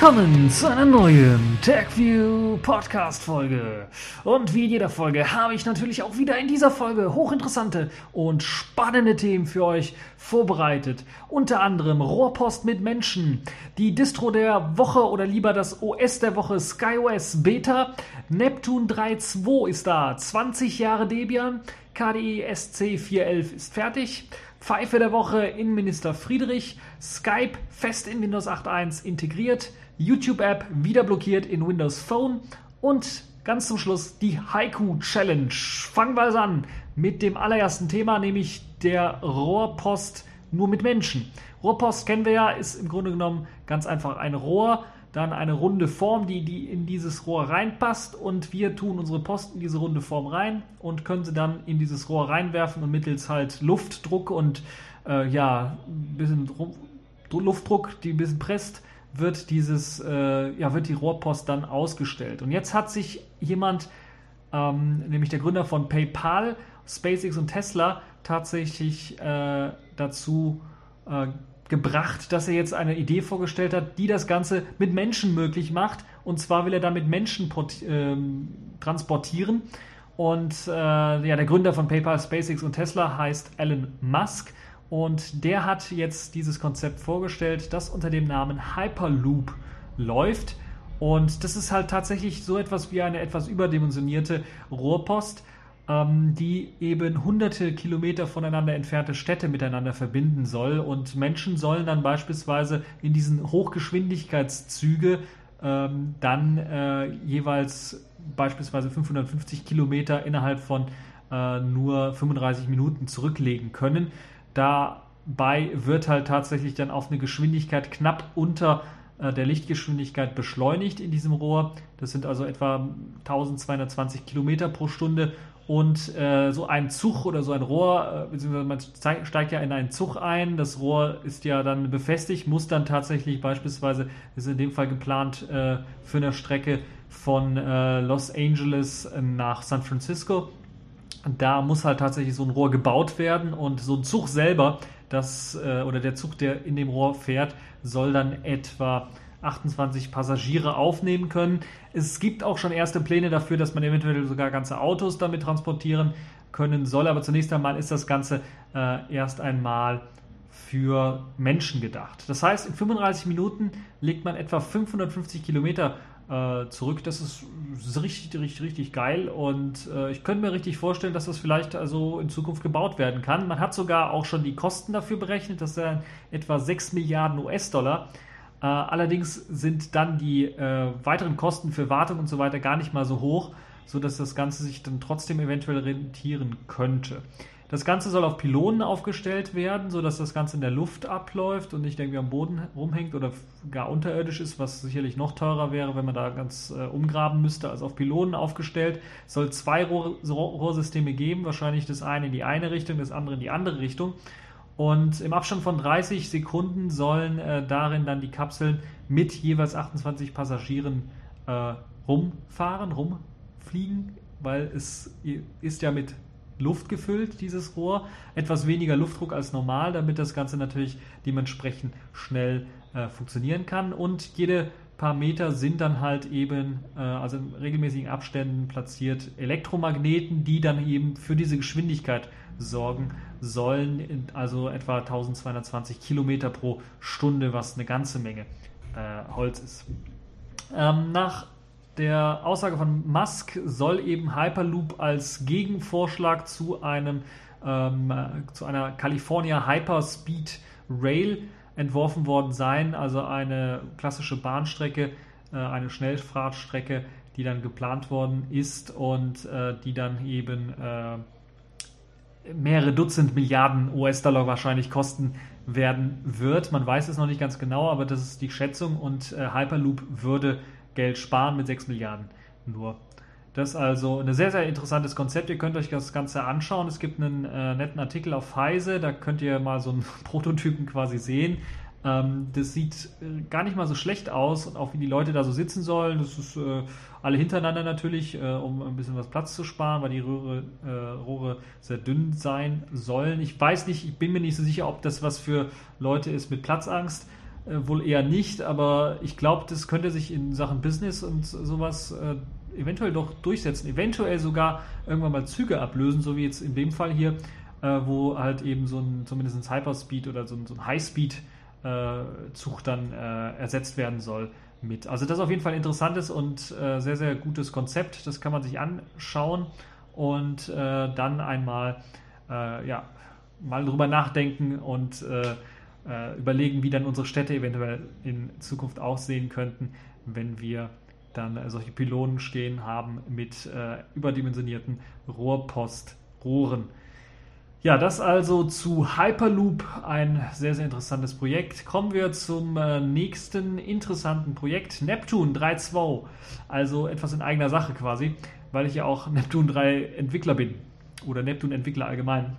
Willkommen zu einer neuen TechView Podcast Folge. Und wie in jeder Folge habe ich natürlich auch wieder in dieser Folge hochinteressante und spannende Themen für euch vorbereitet. Unter anderem Rohrpost mit Menschen, die Distro der Woche oder lieber das OS der Woche SkyOS Beta, Neptune 3.2 ist da, 20 Jahre Debian, KDE SC 411 ist fertig. Pfeife der Woche Innenminister Friedrich, Skype fest in Windows 8.1 integriert, YouTube-App wieder blockiert in Windows Phone und ganz zum Schluss die Haiku Challenge. Fangen wir also an mit dem allerersten Thema, nämlich der Rohrpost nur mit Menschen. Rohrpost kennen wir ja, ist im Grunde genommen ganz einfach ein Rohr, dann eine runde Form, die, die in dieses Rohr reinpasst und wir tun unsere Post in diese runde Form rein und können sie dann in dieses Rohr reinwerfen und mittels halt Luftdruck und äh, ja, ein bisschen Luftdruck, die ein bisschen presst, wird dieses, äh, ja, wird die Rohrpost dann ausgestellt. Und jetzt hat sich jemand, ähm, nämlich der Gründer von PayPal, SpaceX und Tesla, tatsächlich äh, dazu äh, gebracht, dass er jetzt eine Idee vorgestellt hat, die das Ganze mit Menschen möglich macht. Und zwar will er damit Menschen ähm, transportieren. Und äh, ja, der Gründer von PayPal, SpaceX und Tesla heißt Elon Musk. Und der hat jetzt dieses Konzept vorgestellt, das unter dem Namen Hyperloop läuft. Und das ist halt tatsächlich so etwas wie eine etwas überdimensionierte Rohrpost ähm, die eben hunderte Kilometer voneinander entfernte Städte miteinander verbinden soll. Und Menschen sollen dann beispielsweise in diesen Hochgeschwindigkeitszüge ähm, dann äh, jeweils beispielsweise 550 Kilometer innerhalb von äh, nur 35 Minuten zurücklegen können. Dabei wird halt tatsächlich dann auf eine Geschwindigkeit knapp unter äh, der Lichtgeschwindigkeit beschleunigt in diesem Rohr. Das sind also etwa 1220 Kilometer pro Stunde und äh, so ein Zug oder so ein Rohr, äh, beziehungsweise man steigt ja in einen Zug ein, das Rohr ist ja dann befestigt, muss dann tatsächlich beispielsweise, ist in dem Fall geplant äh, für eine Strecke von äh, Los Angeles nach San Francisco. Da muss halt tatsächlich so ein Rohr gebaut werden und so ein Zug selber, das äh, oder der Zug, der in dem Rohr fährt, soll dann etwa 28 Passagiere aufnehmen können. Es gibt auch schon erste Pläne dafür, dass man eventuell sogar ganze Autos damit transportieren können soll. Aber zunächst einmal ist das Ganze äh, erst einmal für Menschen gedacht. Das heißt, in 35 Minuten legt man etwa 550 Kilometer äh, zurück. Das ist richtig, richtig, richtig geil und äh, ich könnte mir richtig vorstellen, dass das vielleicht also in Zukunft gebaut werden kann. Man hat sogar auch schon die Kosten dafür berechnet. Das sind etwa 6 Milliarden US-Dollar. Äh, allerdings sind dann die äh, weiteren Kosten für Wartung und so weiter gar nicht mal so hoch, sodass das Ganze sich dann trotzdem eventuell rentieren könnte. Das Ganze soll auf Pylonen aufgestellt werden, sodass das Ganze in der Luft abläuft und nicht irgendwie am Boden rumhängt oder gar unterirdisch ist, was sicherlich noch teurer wäre, wenn man da ganz äh, umgraben müsste. Also auf Pylonen aufgestellt. Es soll zwei Rohr Rohrsysteme geben, wahrscheinlich das eine in die eine Richtung, das andere in die andere Richtung. Und im Abstand von 30 Sekunden sollen äh, darin dann die Kapseln mit jeweils 28 Passagieren äh, rumfahren, rumfliegen, weil es ist ja mit Luft gefüllt, dieses Rohr. Etwas weniger Luftdruck als normal, damit das Ganze natürlich dementsprechend schnell äh, funktionieren kann. Und jede paar Meter sind dann halt eben, äh, also in regelmäßigen Abständen platziert Elektromagneten, die dann eben für diese Geschwindigkeit sorgen sollen, also etwa 1220 Kilometer pro Stunde, was eine ganze Menge äh, Holz ist. Ähm, nach der Aussage von Musk soll eben Hyperloop als Gegenvorschlag zu einem ähm, zu einer California Hyperspeed Rail entworfen worden sein, also eine klassische Bahnstrecke, äh, eine Schnellfahrtstrecke, die dann geplant worden ist und äh, die dann eben äh, mehrere Dutzend Milliarden US-Dollar wahrscheinlich kosten werden wird. Man weiß es noch nicht ganz genau, aber das ist die Schätzung und äh, Hyperloop würde Geld sparen mit 6 Milliarden nur. Das ist also ein sehr, sehr interessantes Konzept. Ihr könnt euch das Ganze anschauen. Es gibt einen äh, netten Artikel auf Heise, da könnt ihr mal so einen Prototypen quasi sehen. Ähm, das sieht äh, gar nicht mal so schlecht aus und auch wie die Leute da so sitzen sollen. Das ist äh, alle hintereinander natürlich, äh, um ein bisschen was Platz zu sparen, weil die Röhre, äh, Rohre sehr dünn sein sollen. Ich weiß nicht, ich bin mir nicht so sicher, ob das was für Leute ist mit Platzangst. Äh, wohl eher nicht, aber ich glaube, das könnte sich in Sachen Business und sowas äh, eventuell doch durchsetzen. Eventuell sogar irgendwann mal Züge ablösen, so wie jetzt in dem Fall hier, äh, wo halt eben so ein, zumindest ein Hyperspeed oder so ein, so ein Highspeed-Zug dann ersetzt werden soll mit. Also das ist auf jeden Fall ein interessantes und sehr, sehr gutes Konzept. Das kann man sich anschauen und dann einmal ja, mal drüber nachdenken und äh, überlegen, wie dann unsere Städte eventuell in Zukunft aussehen könnten, wenn wir dann äh, solche Pylonen stehen haben mit äh, überdimensionierten Rohrpostrohren. Ja, das also zu Hyperloop, ein sehr, sehr interessantes Projekt. Kommen wir zum äh, nächsten interessanten Projekt, Neptune 3.2. Also etwas in eigener Sache quasi, weil ich ja auch Neptune 3 Entwickler bin oder Neptune Entwickler allgemein.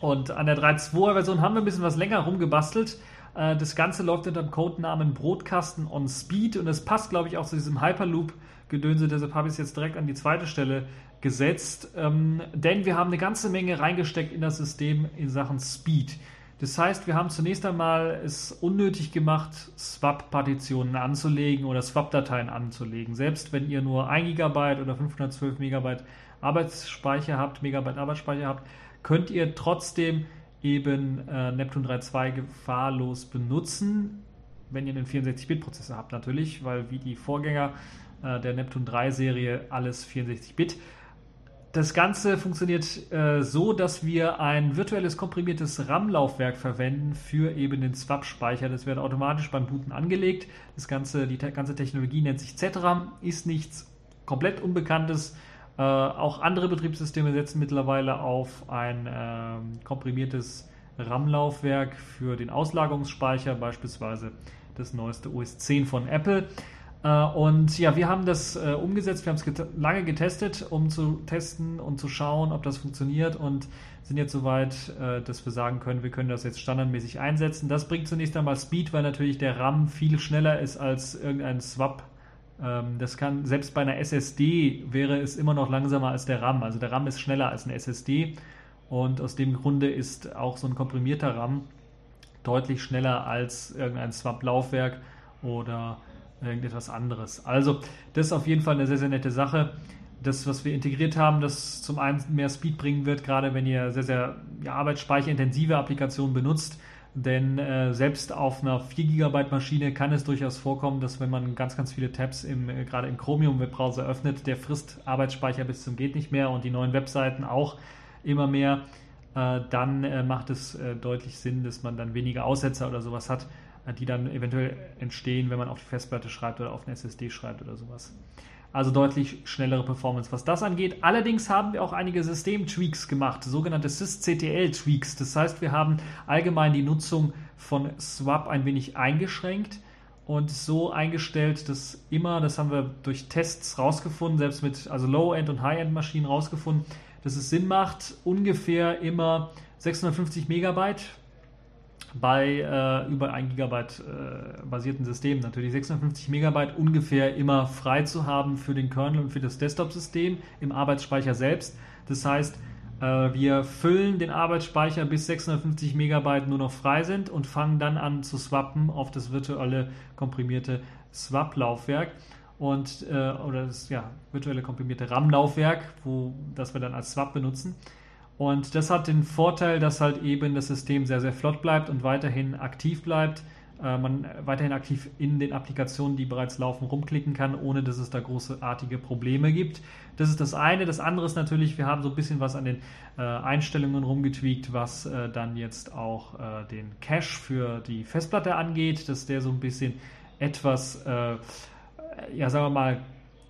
Und an der 3.2er Version haben wir ein bisschen was länger rumgebastelt. Äh, das Ganze läuft unter dem Codenamen Brotkasten on Speed und es passt, glaube ich, auch zu diesem Hyperloop-Gedönse. Deshalb habe ich es jetzt direkt an die zweite Stelle gesetzt. Ähm, denn wir haben eine ganze Menge reingesteckt in das System in Sachen Speed. Das heißt, wir haben zunächst einmal es unnötig gemacht, Swap-Partitionen anzulegen oder Swap-Dateien anzulegen. Selbst wenn ihr nur 1 GB oder 512 MB Arbeitsspeicher habt, Megabyte Arbeitsspeicher habt, könnt ihr trotzdem eben äh, Neptune 3.2 gefahrlos benutzen, wenn ihr einen 64-Bit-Prozessor habt natürlich, weil wie die Vorgänger äh, der Neptune 3-Serie alles 64-Bit. Das Ganze funktioniert äh, so, dass wir ein virtuelles komprimiertes RAM-Laufwerk verwenden für eben den Swap-Speicher. Das wird automatisch beim Booten angelegt. Das Ganze, die ganze Technologie nennt sich ZRAM, ist nichts komplett Unbekanntes äh, auch andere Betriebssysteme setzen mittlerweile auf ein äh, komprimiertes RAM-Laufwerk für den Auslagerungsspeicher, beispielsweise das neueste OS 10 von Apple. Äh, und ja, wir haben das äh, umgesetzt, wir haben es get lange getestet, um zu testen und zu schauen, ob das funktioniert und sind jetzt soweit, äh, dass wir sagen können, wir können das jetzt standardmäßig einsetzen. Das bringt zunächst einmal Speed, weil natürlich der RAM viel schneller ist als irgendein Swap das kann, selbst bei einer SSD wäre es immer noch langsamer als der RAM. Also der RAM ist schneller als eine SSD und aus dem Grunde ist auch so ein komprimierter RAM deutlich schneller als irgendein Swap-Laufwerk oder irgendetwas anderes. Also das ist auf jeden Fall eine sehr, sehr nette Sache. Das, was wir integriert haben, das zum einen mehr Speed bringen wird, gerade wenn ihr sehr, sehr ja, arbeitsspeicherintensive Applikationen benutzt, denn äh, selbst auf einer 4 GB Maschine kann es durchaus vorkommen, dass wenn man ganz, ganz viele Tabs im, äh, gerade im Chromium Webbrowser öffnet, der frisst Arbeitsspeicher bis zum geht nicht mehr und die neuen Webseiten auch immer mehr. Äh, dann äh, macht es äh, deutlich Sinn, dass man dann weniger Aussetzer oder sowas hat, die dann eventuell entstehen, wenn man auf die Festplatte schreibt oder auf eine SSD schreibt oder sowas. Also deutlich schnellere Performance, was das angeht. Allerdings haben wir auch einige System-Tweaks gemacht, sogenannte sysctl-Tweaks. Das heißt, wir haben allgemein die Nutzung von Swap ein wenig eingeschränkt und so eingestellt, dass immer, das haben wir durch Tests rausgefunden, selbst mit also Low-End und High-End-Maschinen rausgefunden, dass es Sinn macht, ungefähr immer 650 Megabyte bei äh, über 1 Gigabyte äh, basierten Systemen natürlich 650 Megabyte ungefähr immer frei zu haben für den Kernel und für das Desktop-System im Arbeitsspeicher selbst. Das heißt, äh, wir füllen den Arbeitsspeicher bis 650 Megabyte nur noch frei sind und fangen dann an zu swappen auf das virtuelle komprimierte Swap-Laufwerk und äh, oder das ja, virtuelle komprimierte RAM-Laufwerk, wo das wir dann als Swap benutzen. Und das hat den Vorteil, dass halt eben das System sehr, sehr flott bleibt und weiterhin aktiv bleibt. Äh, man weiterhin aktiv in den Applikationen, die bereits laufen, rumklicken kann, ohne dass es da großartige Probleme gibt. Das ist das eine. Das andere ist natürlich, wir haben so ein bisschen was an den äh, Einstellungen rumgetweakt, was äh, dann jetzt auch äh, den Cache für die Festplatte angeht, dass der so ein bisschen etwas, äh, ja, sagen wir mal,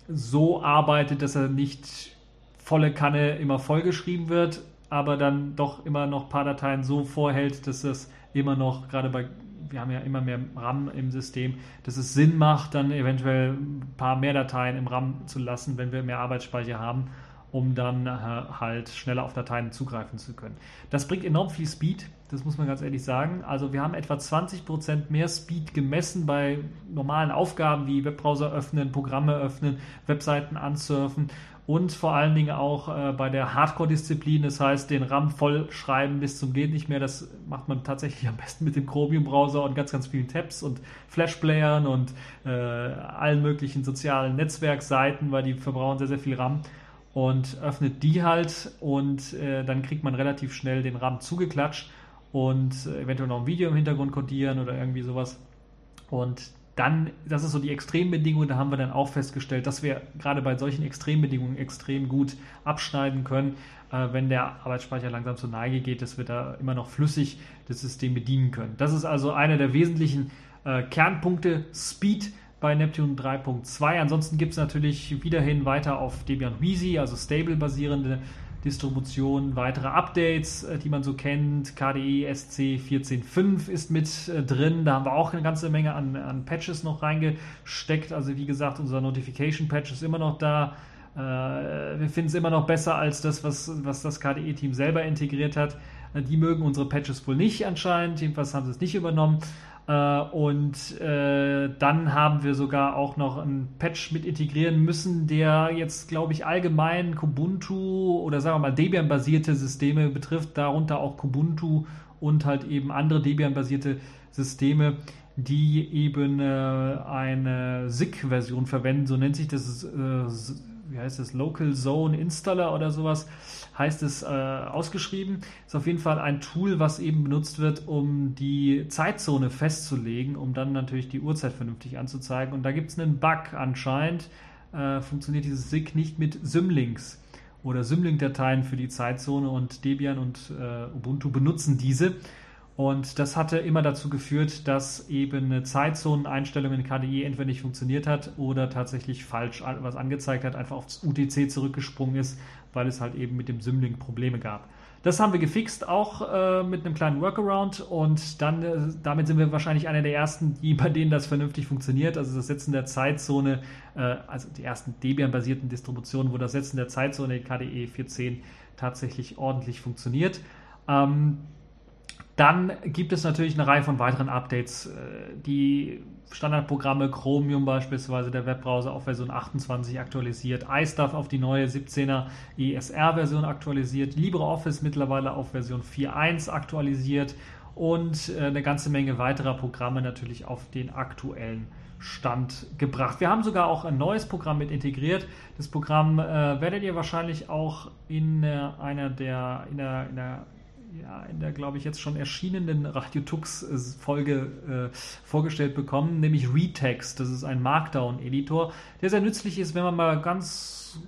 so arbeitet, dass er nicht volle Kanne immer vollgeschrieben wird, aber dann doch immer noch ein paar Dateien so vorhält, dass es immer noch, gerade bei, wir haben ja immer mehr RAM im System, dass es Sinn macht, dann eventuell ein paar mehr Dateien im RAM zu lassen, wenn wir mehr Arbeitsspeicher haben. um dann äh, halt schneller auf Dateien zugreifen zu können. Das bringt enorm viel Speed, das muss man ganz ehrlich sagen. Also wir haben etwa 20% mehr Speed gemessen bei normalen Aufgaben wie Webbrowser öffnen, Programme öffnen, Webseiten ansurfen und vor allen Dingen auch äh, bei der Hardcore-Disziplin, das heißt den RAM vollschreiben bis zum geht nicht mehr. Das macht man tatsächlich am besten mit dem Chromium-Browser und ganz, ganz vielen Tabs und Flash-Playern und äh, allen möglichen sozialen Netzwerkseiten, weil die verbrauchen sehr, sehr viel RAM und öffnet die halt und äh, dann kriegt man relativ schnell den RAM zugeklatscht und äh, eventuell noch ein Video im Hintergrund codieren oder irgendwie sowas. Und dann, das ist so die Extrembedingung, da haben wir dann auch festgestellt, dass wir gerade bei solchen Extrembedingungen extrem gut abschneiden können, äh, wenn der Arbeitsspeicher langsam zur Neige geht, dass wir da immer noch flüssig das System bedienen können. Das ist also einer der wesentlichen äh, Kernpunkte Speed bei Neptune 3.2. Ansonsten gibt es natürlich wiederhin weiter auf Debian Wheezy, also stable basierende Distribution, weitere Updates, äh, die man so kennt. KDE SC 14.5 ist mit äh, drin. Da haben wir auch eine ganze Menge an, an Patches noch reingesteckt. Also wie gesagt, unser Notification Patch ist immer noch da. Äh, wir finden es immer noch besser als das, was, was das KDE-Team selber integriert hat. Die mögen unsere Patches wohl nicht anscheinend. Jedenfalls haben sie es nicht übernommen. Äh, und äh, dann haben wir sogar auch noch einen Patch mit integrieren müssen, der jetzt, glaube ich, allgemein Kubuntu oder sagen wir mal Debian-basierte Systeme betrifft, darunter auch Kubuntu und halt eben andere Debian-basierte Systeme, die eben äh, eine SIG-Version verwenden, so nennt sich das, äh, wie heißt das, Local Zone Installer oder sowas heißt es äh, ausgeschrieben. Ist auf jeden Fall ein Tool, was eben benutzt wird, um die Zeitzone festzulegen, um dann natürlich die Uhrzeit vernünftig anzuzeigen. Und da gibt es einen Bug anscheinend. Äh, funktioniert dieses SIG nicht mit Symlinks oder Symlink-Dateien für die Zeitzone und Debian und äh, Ubuntu benutzen diese. Und das hatte immer dazu geführt, dass eben eine Zeitzoneneinstellung in KDE entweder nicht funktioniert hat oder tatsächlich falsch was angezeigt hat, einfach aufs UTC zurückgesprungen ist, weil es halt eben mit dem Symlink Probleme gab. Das haben wir gefixt, auch äh, mit einem kleinen Workaround und dann äh, damit sind wir wahrscheinlich einer der ersten, die, bei denen das vernünftig funktioniert. Also das Setzen der Zeitzone, äh, also die ersten Debian-basierten Distributionen, wo das Setzen der Zeitzone in KDE 4.10 tatsächlich ordentlich funktioniert. Ähm, dann gibt es natürlich eine Reihe von weiteren Updates. Äh, die Standardprogramme Chromium beispielsweise, der Webbrowser auf Version 28 aktualisiert, iStuff auf die neue 17er ESR-Version aktualisiert, LibreOffice mittlerweile auf Version 4.1 aktualisiert und äh, eine ganze Menge weiterer Programme natürlich auf den aktuellen Stand gebracht. Wir haben sogar auch ein neues Programm mit integriert. Das Programm äh, werdet ihr wahrscheinlich auch in äh, einer der in der, in der ja, in der, glaube ich, jetzt schon erschienenen Radio Tux-Folge äh, vorgestellt bekommen, nämlich Retext. Das ist ein Markdown-Editor, der sehr nützlich ist, wenn man mal ganz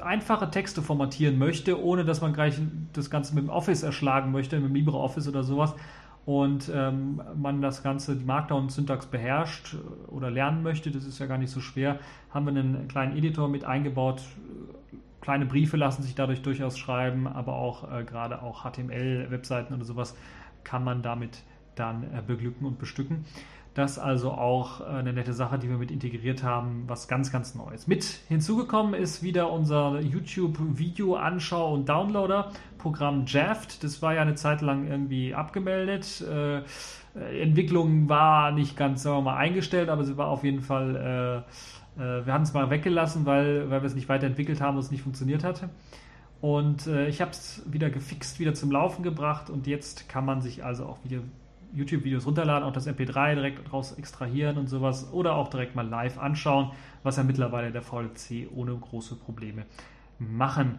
einfache Texte formatieren möchte, ohne dass man gleich das Ganze mit dem Office erschlagen möchte, mit dem LibreOffice oder sowas. Und ähm, man das Ganze, die Markdown-Syntax beherrscht oder lernen möchte, das ist ja gar nicht so schwer, haben wir einen kleinen Editor mit eingebaut, kleine Briefe lassen sich dadurch durchaus schreiben, aber auch äh, gerade auch HTML-Webseiten oder sowas kann man damit dann äh, beglücken und bestücken. Das also auch äh, eine nette Sache, die wir mit integriert haben, was ganz, ganz Neues. Mit hinzugekommen ist wieder unser YouTube-Video-Anschau- und Downloader-Programm Jaft. Das war ja eine Zeit lang irgendwie abgemeldet. Äh, Entwicklung war nicht ganz, sagen wir mal, eingestellt, aber sie war auf jeden Fall äh, äh, wir haben es mal weggelassen, weil, weil wir es nicht weiterentwickelt haben und es nicht funktioniert hatte. Und äh, ich habe es wieder gefixt, wieder zum Laufen gebracht und jetzt kann man sich also auch wieder YouTube-Videos runterladen, auch das MP3 direkt daraus extrahieren und sowas oder auch direkt mal live anschauen, was ja mittlerweile der VLC ohne große Probleme machen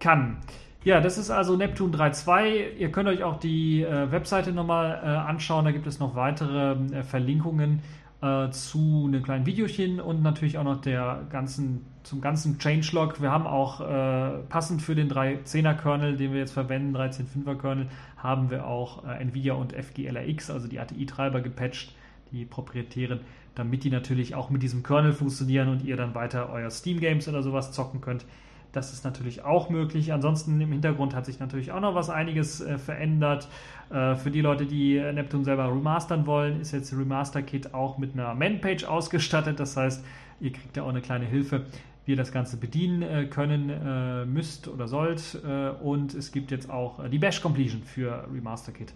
kann. Ja, das ist also Neptune 3.2. Ihr könnt euch auch die äh, Webseite nochmal äh, anschauen, da gibt es noch weitere äh, Verlinkungen äh, zu einem kleinen Videochen und natürlich auch noch der ganzen, zum ganzen Changelog. Wir haben auch äh, passend für den 3.10er Kernel, den wir jetzt verwenden, 13.5er Kernel, haben wir auch äh, Nvidia und FGLRX, also die ATI-Treiber gepatcht, die proprietären, damit die natürlich auch mit diesem Kernel funktionieren und ihr dann weiter euer Steam Games oder sowas zocken könnt. Das ist natürlich auch möglich. Ansonsten im Hintergrund hat sich natürlich auch noch was einiges äh, verändert. Äh, für die Leute, die Neptune selber remastern wollen, ist jetzt Remaster Kit auch mit einer Man-Page ausgestattet. Das heißt, ihr kriegt da auch eine kleine Hilfe, wie ihr das Ganze bedienen äh, können äh, müsst oder sollt. Äh, und es gibt jetzt auch äh, die Bash Completion für Remaster Kit,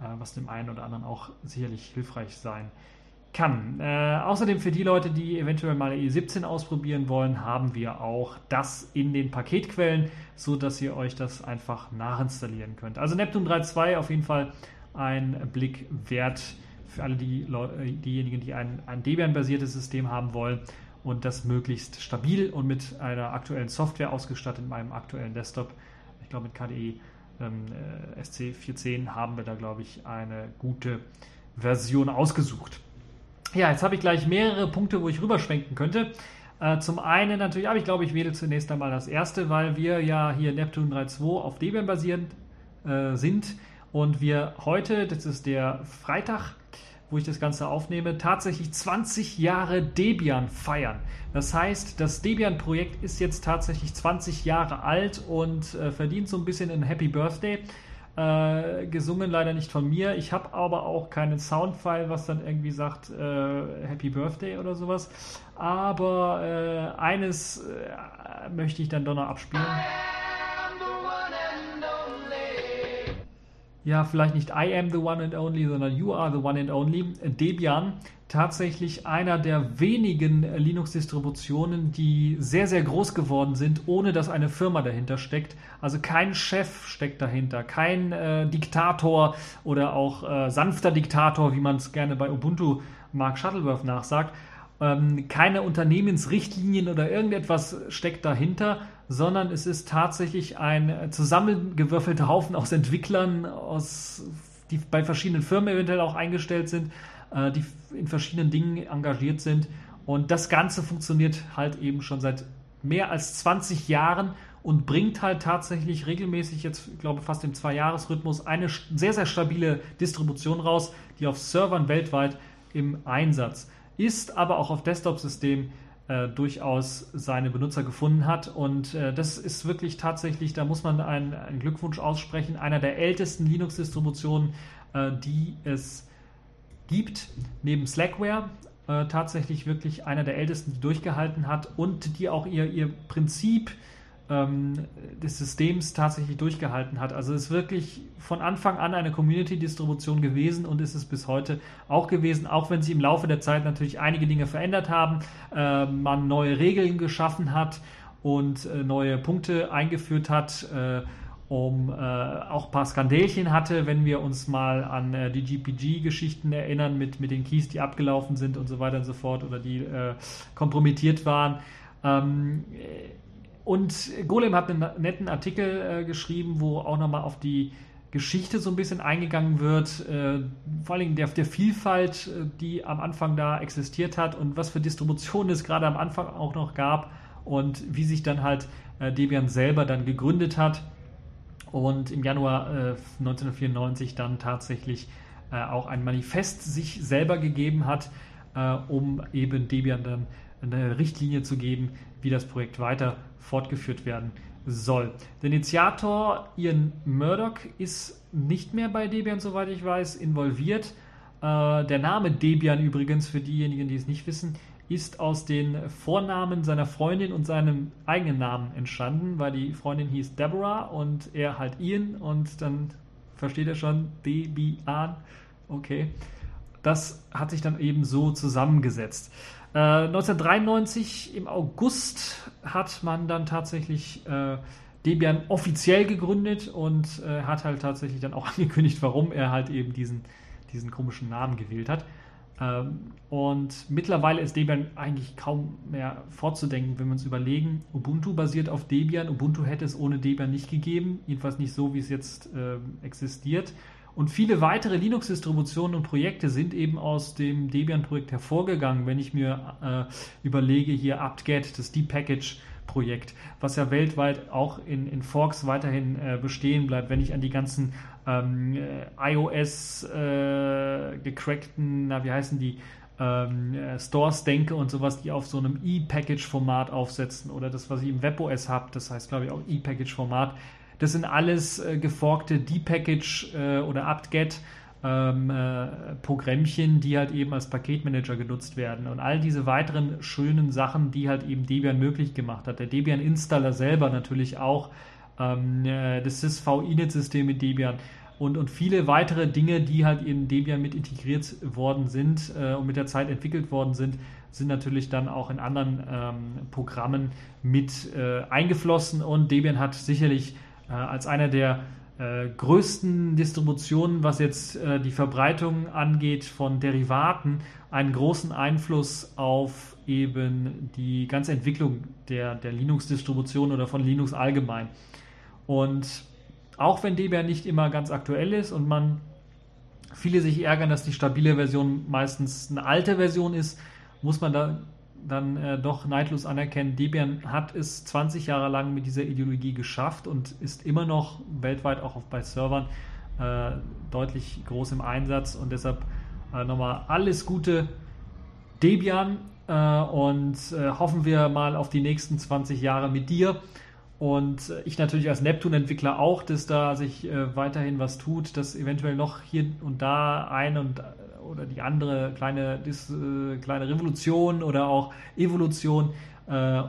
äh, was dem einen oder anderen auch sicherlich hilfreich sein kann. Äh, außerdem für die Leute, die eventuell mal E17 ausprobieren wollen, haben wir auch das in den Paketquellen, so dass ihr euch das einfach nachinstallieren könnt. Also Neptune 3.2 auf jeden Fall ein Blick wert für alle die Leute, diejenigen, die ein, ein Debian-basiertes System haben wollen und das möglichst stabil und mit einer aktuellen Software ausgestattet in meinem aktuellen Desktop. Ich glaube mit KDE ähm, äh, SC410 haben wir da, glaube ich, eine gute Version ausgesucht. Ja, jetzt habe ich gleich mehrere Punkte, wo ich rüberschwenken könnte. Äh, zum einen natürlich, aber ich glaube, ich wähle zunächst einmal das erste, weil wir ja hier Neptune 3.2 auf Debian basierend äh, sind und wir heute, das ist der Freitag, wo ich das Ganze aufnehme, tatsächlich 20 Jahre Debian feiern. Das heißt, das Debian-Projekt ist jetzt tatsächlich 20 Jahre alt und äh, verdient so ein bisschen ein Happy Birthday. Äh, gesungen leider nicht von mir. Ich habe aber auch keinen Soundfile, was dann irgendwie sagt äh, Happy Birthday oder sowas. Aber äh, eines äh, möchte ich dann doch noch abspielen. ja, vielleicht nicht I am the one and only, sondern You are the one and only. Debian tatsächlich einer der wenigen Linux-Distributionen, die sehr, sehr groß geworden sind, ohne dass eine Firma dahinter steckt. Also kein Chef steckt dahinter, kein äh, Diktator oder auch äh, sanfter Diktator, wie man es gerne bei Ubuntu Mark Shuttleworth nachsagt. Ähm, keine Unternehmensrichtlinien oder irgendetwas steckt dahinter, sondern es ist tatsächlich ein zusammengewürfelter Haufen aus Entwicklern, aus, die bei verschiedenen Firmen eventuell auch eingestellt sind, äh, die in verschiedenen Dingen engagiert sind. Und das Ganze funktioniert halt eben schon seit mehr als 20 Jahren und bringt halt tatsächlich regelmäßig, jetzt ich glaube fast im Zwei-Jahres-Rhythmus, eine sehr, sehr stabile Distribution raus, die auf Servern weltweit im Einsatz ist, aber auch auf Desktop-Systemen äh, durchaus seine Benutzer gefunden hat. Und äh, das ist wirklich tatsächlich, da muss man einen, Glückwunsch aussprechen, einer der ältesten Linux-Distributionen, äh, die es gibt, neben Slackware. Äh, tatsächlich wirklich einer der ältesten, die durchgehalten hat und die auch ihr, ihr Prinzip ähm, des Systems tatsächlich durchgehalten hat. Also es ist wirklich von Anfang an eine Community-Distribution gewesen und ist es bis heute auch gewesen, auch wenn sie im Laufe der Zeit natürlich einige Dinge verändert haben, äh, man neue Regeln geschaffen hat und äh, neue Punkte eingeführt hat. Um äh, auch ein paar Skandälchen hatte, wenn wir uns mal an äh, die GPG-Geschichten erinnern mit, mit den Keys, die abgelaufen sind und so weiter und so fort oder die äh, kompromittiert waren. Ähm, und Golem hat einen netten Artikel äh, geschrieben, wo auch nochmal auf die Geschichte so ein bisschen eingegangen wird, äh, vor allem der, der Vielfalt, äh, die am Anfang da existiert hat und was für Distributionen es gerade am Anfang auch noch gab und wie sich dann halt äh, Debian selber dann gegründet hat und im Januar 1994 äh, dann tatsächlich äh, auch ein Manifest sich selber gegeben hat, um eben Debian dann eine Richtlinie zu geben, wie das Projekt weiter fortgeführt werden soll. Der Initiator Ian Murdoch ist nicht mehr bei Debian, soweit ich weiß, involviert. Äh, der Name Debian übrigens, für diejenigen, die es nicht wissen, ist aus den Vornamen seiner Freundin und seinem eigenen Namen entstanden, weil die Freundin hieß Deborah und er halt Ian und dann versteht er schon Debian. Okay. Das hat sich dann eben so zusammengesetzt. 1993 äh, im August hat man dann tatsächlich äh, Debian offiziell gegründet und äh, hat halt tatsächlich dann auch angekündigt, warum er halt eben diesen, diesen komischen Namen gewählt hat. Ähm, und mittlerweile ist Debian eigentlich kaum mehr vorzudenken, wenn wir uns überlegen. Ubuntu basiert auf Debian. Ubuntu hätte es ohne Debian nicht gegeben, jedenfalls nicht so, wie es jetzt äh, existiert. Und viele weitere Linux-Distributionen und Projekte sind eben aus dem Debian-Projekt hervorgegangen. Wenn ich mir äh, überlege, hier apt-get, das D-Package-Projekt, was ja weltweit auch in, in Forks weiterhin äh, bestehen bleibt. Wenn ich an die ganzen ähm, äh, iOS äh, gecrackten, na wie heißen die, ähm, äh, Stores denke und sowas, die auf so einem E-Package-Format aufsetzen oder das, was ich im WebOS habe, das heißt glaube ich auch E-Package-Format, das sind alles äh, geforkte D-Package äh, oder apt-get ähm, äh, Programmchen, die halt eben als Paketmanager genutzt werden und all diese weiteren schönen Sachen, die halt eben Debian möglich gemacht hat. Der Debian-Installer selber natürlich auch, das SysV-Init-System in Debian und, und viele weitere Dinge, die halt in Debian mit integriert worden sind äh, und mit der Zeit entwickelt worden sind, sind natürlich dann auch in anderen ähm, Programmen mit äh, eingeflossen und Debian hat sicherlich äh, als einer der äh, größten Distributionen, was jetzt äh, die Verbreitung angeht von Derivaten, einen großen Einfluss auf eben die ganze Entwicklung der, der Linux-Distribution oder von Linux allgemein. Und auch wenn Debian nicht immer ganz aktuell ist und man viele sich ärgern, dass die stabile Version meistens eine alte Version ist, muss man da dann äh, doch neidlos anerkennen, Debian hat es 20 Jahre lang mit dieser Ideologie geschafft und ist immer noch weltweit auch bei Servern äh, deutlich groß im Einsatz und deshalb äh, nochmal alles Gute Debian äh, und äh, hoffen wir mal auf die nächsten 20 Jahre mit dir. Und äh, ich natürlich als Neptune-Entwickler auch, dass da sich weiterhin was tut, dass eventuell noch hier und da ein und oder die andere kleine, dis, äh, kleine Revolution oder auch Evolution äh,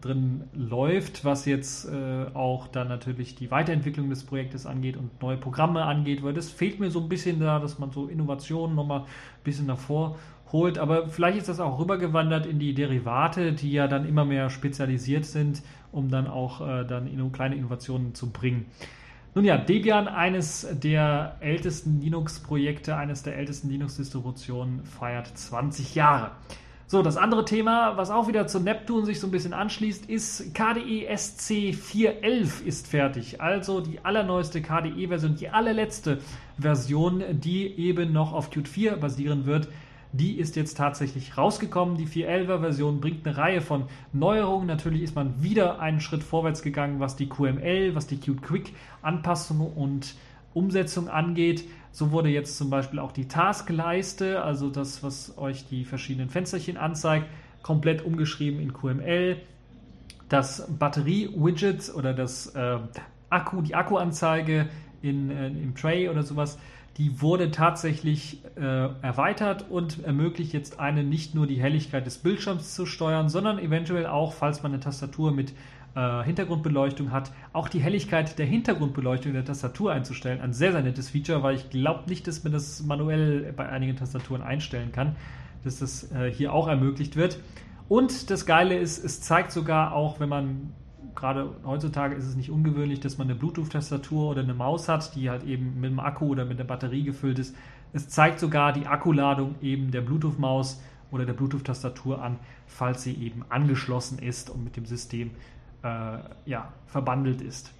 drin läuft, was jetzt äh, auch dann natürlich die Weiterentwicklung des Projektes angeht und neue Programme angeht, weil das fehlt mir so ein bisschen da, dass man so Innovationen nochmal ein bisschen davor holt. Aber vielleicht ist das auch rübergewandert in die Derivate, die ja dann immer mehr spezialisiert sind, um dann auch äh, dann kleine Innovationen zu bringen. Nun ja, Debian, eines der ältesten Linux-Projekte, eines der ältesten Linux-Distributionen, feiert 20 Jahre. So, das andere Thema, was auch wieder zu Neptune sich so ein bisschen anschließt, ist KDE SC 4.11 ist fertig. Also die allerneueste KDE-Version, die allerletzte Version, die eben noch auf Qt 4 basieren wird. Die ist jetzt tatsächlich rausgekommen. Die 4.11er Version bringt eine Reihe von Neuerungen. Natürlich ist man wieder einen Schritt vorwärts gegangen, was die QML, was die Qt Quick Anpassung und Umsetzung angeht. So wurde jetzt zum Beispiel auch die Taskleiste, also das, was euch die verschiedenen Fensterchen anzeigt, komplett umgeschrieben in QML. Das Batterie-Widget oder das äh, Akku, die Akkuanzeige in, äh, im Tray oder sowas die wurde tatsächlich äh, erweitert und ermöglicht jetzt eine nicht nur die Helligkeit des Bildschirms zu steuern, sondern eventuell auch, falls man eine Tastatur mit äh, Hintergrundbeleuchtung hat, auch die Helligkeit der Hintergrundbeleuchtung der Tastatur einzustellen. Ein sehr, sehr nettes Feature, weil ich glaube nicht, dass man das manuell bei einigen Tastaturen einstellen kann, dass das äh, hier auch ermöglicht wird. Und das Geile ist, es zeigt sogar auch, wenn man gerade heutzutage ist es nicht ungewöhnlich, dass man eine Bluetooth-Tastatur oder eine Maus hat, die halt eben mit dem Akku oder mit der Batterie gefüllt ist. Es zeigt sogar die Akkuladung eben der Bluetooth-Maus oder der Bluetooth-Tastatur an, falls sie eben angeschlossen ist und mit dem System äh, ja, verbandelt ist.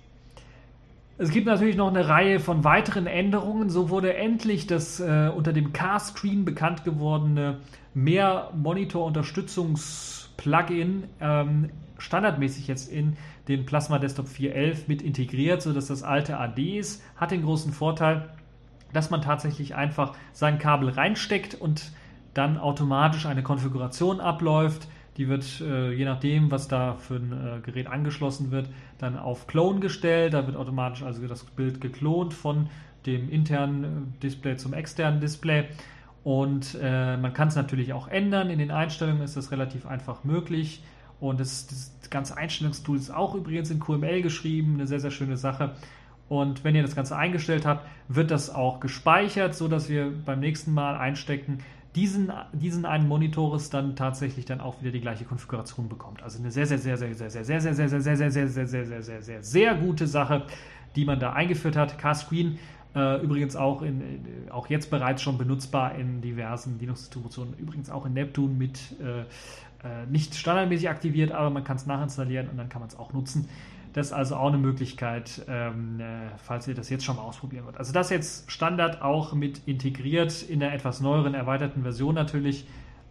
Es gibt natürlich noch eine Reihe von weiteren Änderungen. So wurde endlich das äh, unter dem Car-Screen bekannt gewordene mehr Monitor-Unterstützungs-Plugin ähm, standardmäßig jetzt in den Plasma Desktop 4.11 mit integriert, sodass das alte AD ist. Hat den großen Vorteil, dass man tatsächlich einfach sein Kabel reinsteckt und dann automatisch eine Konfiguration abläuft. Die wird, äh, je nachdem, was da für ein äh, Gerät angeschlossen wird, dann auf Clone gestellt. Da wird automatisch also das Bild geklont von dem internen äh, Display zum externen Display. Und äh, man kann es natürlich auch ändern. In den Einstellungen ist das relativ einfach möglich. Und das, das ganze Einstellungstool ist auch übrigens in QML geschrieben, eine sehr, sehr schöne Sache. Und wenn ihr das Ganze eingestellt habt, wird das auch gespeichert, sodass wir beim nächsten Mal einstecken, diesen, diesen einen Monitores dann tatsächlich dann auch wieder die gleiche Konfiguration bekommt. Also eine sehr, sehr, sehr, sehr, sehr, sehr, sehr, sehr, sehr, sehr, sehr, sehr, sehr, sehr, sehr, sehr, sehr, sehr gute Sache, die man da eingeführt hat. K-Screen übrigens auch, in, auch jetzt bereits schon benutzbar in diversen Linux-Distributionen, übrigens auch in Neptune mit äh, nicht standardmäßig aktiviert, aber man kann es nachinstallieren und dann kann man es auch nutzen. Das ist also auch eine Möglichkeit, ähm, äh, falls ihr das jetzt schon mal ausprobieren wollt. Also das jetzt Standard auch mit integriert in der etwas neueren, erweiterten Version natürlich,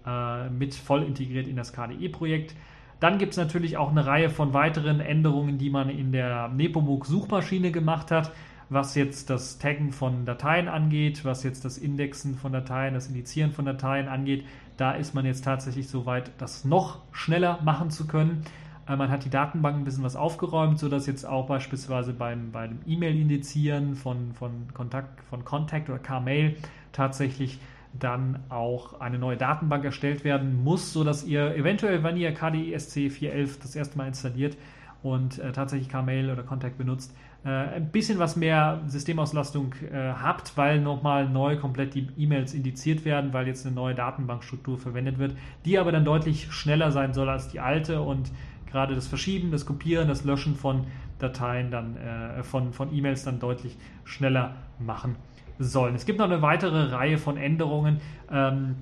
äh, mit voll integriert in das KDE-Projekt. Dann gibt es natürlich auch eine Reihe von weiteren Änderungen, die man in der Nepomuk-Suchmaschine gemacht hat, was jetzt das Taggen von Dateien angeht, was jetzt das Indexen von Dateien, das Indizieren von Dateien angeht. Da ist man jetzt tatsächlich so weit, das noch schneller machen zu können. Äh, man hat die Datenbank ein bisschen was aufgeräumt, sodass jetzt auch beispielsweise beim, beim E-Mail-Indizieren von, von, Kontakt, von Contact oder Carmail tatsächlich dann auch eine neue Datenbank erstellt werden muss, sodass ihr eventuell, wenn ihr KDE SC 411 das erste Mal installiert und äh, tatsächlich Carmail oder Contact benutzt, äh, ein bisschen was mehr Systemauslastung äh, habt, weil nochmal neu komplett die E-Mails indiziert werden, weil jetzt eine neue Datenbankstruktur verwendet wird, die aber dann deutlich schneller sein soll als die alte und gerade das Verschieben, das Kopieren, das Löschen von Dateien dann äh, von, von E-Mails dann deutlich schneller machen sollen. Es gibt noch eine weitere Reihe von Änderungen. Ähm,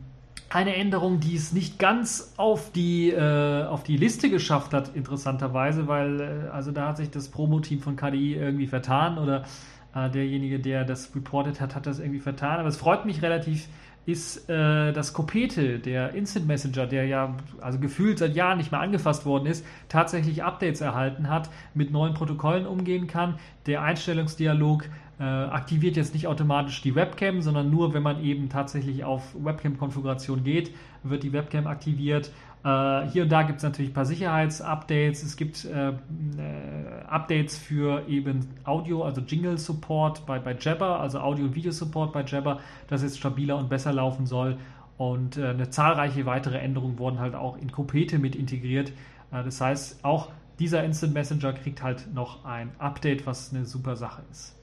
eine Änderung, die es nicht ganz auf die, äh, auf die Liste geschafft hat, interessanterweise, weil äh, also da hat sich das Promo-Team von KDI irgendwie vertan oder äh, derjenige, der das reported hat, hat das irgendwie vertan. Aber es freut mich relativ, ist äh, das Kopete, der Instant Messenger, der ja also gefühlt seit Jahren nicht mehr angefasst worden ist, tatsächlich Updates erhalten hat, mit neuen Protokollen umgehen kann, der Einstellungsdialog aktiviert jetzt nicht automatisch die Webcam, sondern nur, wenn man eben tatsächlich auf Webcam-Konfiguration geht, wird die Webcam aktiviert. Äh, hier und da gibt es natürlich ein paar Sicherheitsupdates. Es gibt äh, äh, Updates für eben Audio, also Jingle-Support bei, bei Jabber, also Audio- und Videosupport bei Jabber, das jetzt stabiler und besser laufen soll. Und äh, eine zahlreiche weitere Änderungen wurden halt auch in Kopete mit integriert. Äh, das heißt, auch dieser Instant Messenger kriegt halt noch ein Update, was eine super Sache ist.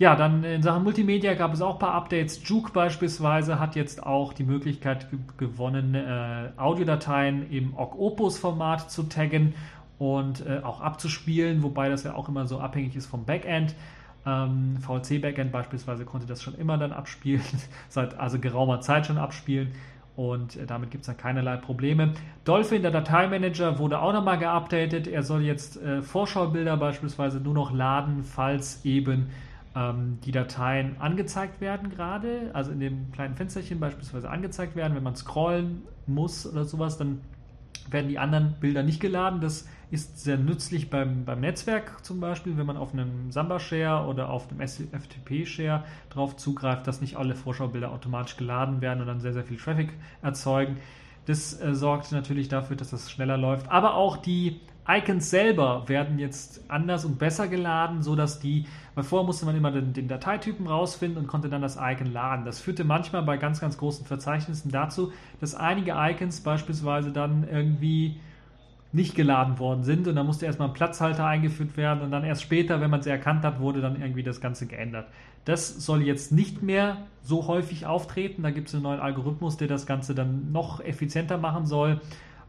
Ja, dann in Sachen Multimedia gab es auch ein paar Updates. Juke beispielsweise hat jetzt auch die Möglichkeit gewonnen, äh, Audiodateien im OGG-Opus-Format zu taggen und äh, auch abzuspielen, wobei das ja auch immer so abhängig ist vom Backend. Ähm, VLC-Backend beispielsweise konnte das schon immer dann abspielen, seit also geraumer Zeit schon abspielen und äh, damit gibt es dann keinerlei Probleme. Dolphin, der Dateimanager, wurde auch nochmal geupdatet. Er soll jetzt äh, Vorschaubilder beispielsweise nur noch laden, falls eben ähm, die Dateien angezeigt werden gerade, also in dem kleinen Fensterchen beispielsweise angezeigt werden. Wenn man scrollen muss oder sowas, dann werden die anderen Bilder nicht geladen. Das ist sehr nützlich beim, beim Netzwerk zum Beispiel, wenn man auf einem Samba-Share oder auf einem FTP-Share drauf zugreift, dass nicht alle Vorschaubilder automatisch geladen werden und dann sehr, sehr viel Traffic erzeugen. Das äh, sorgt natürlich dafür, dass das schneller läuft. Aber auch die Icons selber werden jetzt anders und besser geladen, sodass die, weil vorher musste man immer den, den, Dateitypen rausfinden und konnte dann das Icon laden. Das führte manchmal bei ganz, ganz großen Verzeichnissen dazu, dass einige Icons beispielsweise dann irgendwie nicht geladen worden sind und da musste erstmal ein Platzhalter eingeführt werden und dann erst später, wenn man sie erkannt hat, wurde dann irgendwie das Ganze geändert. Das soll jetzt nicht mehr so häufig auftreten. Da gibt es einen neuen Algorithmus, der das Ganze dann noch effizienter machen soll.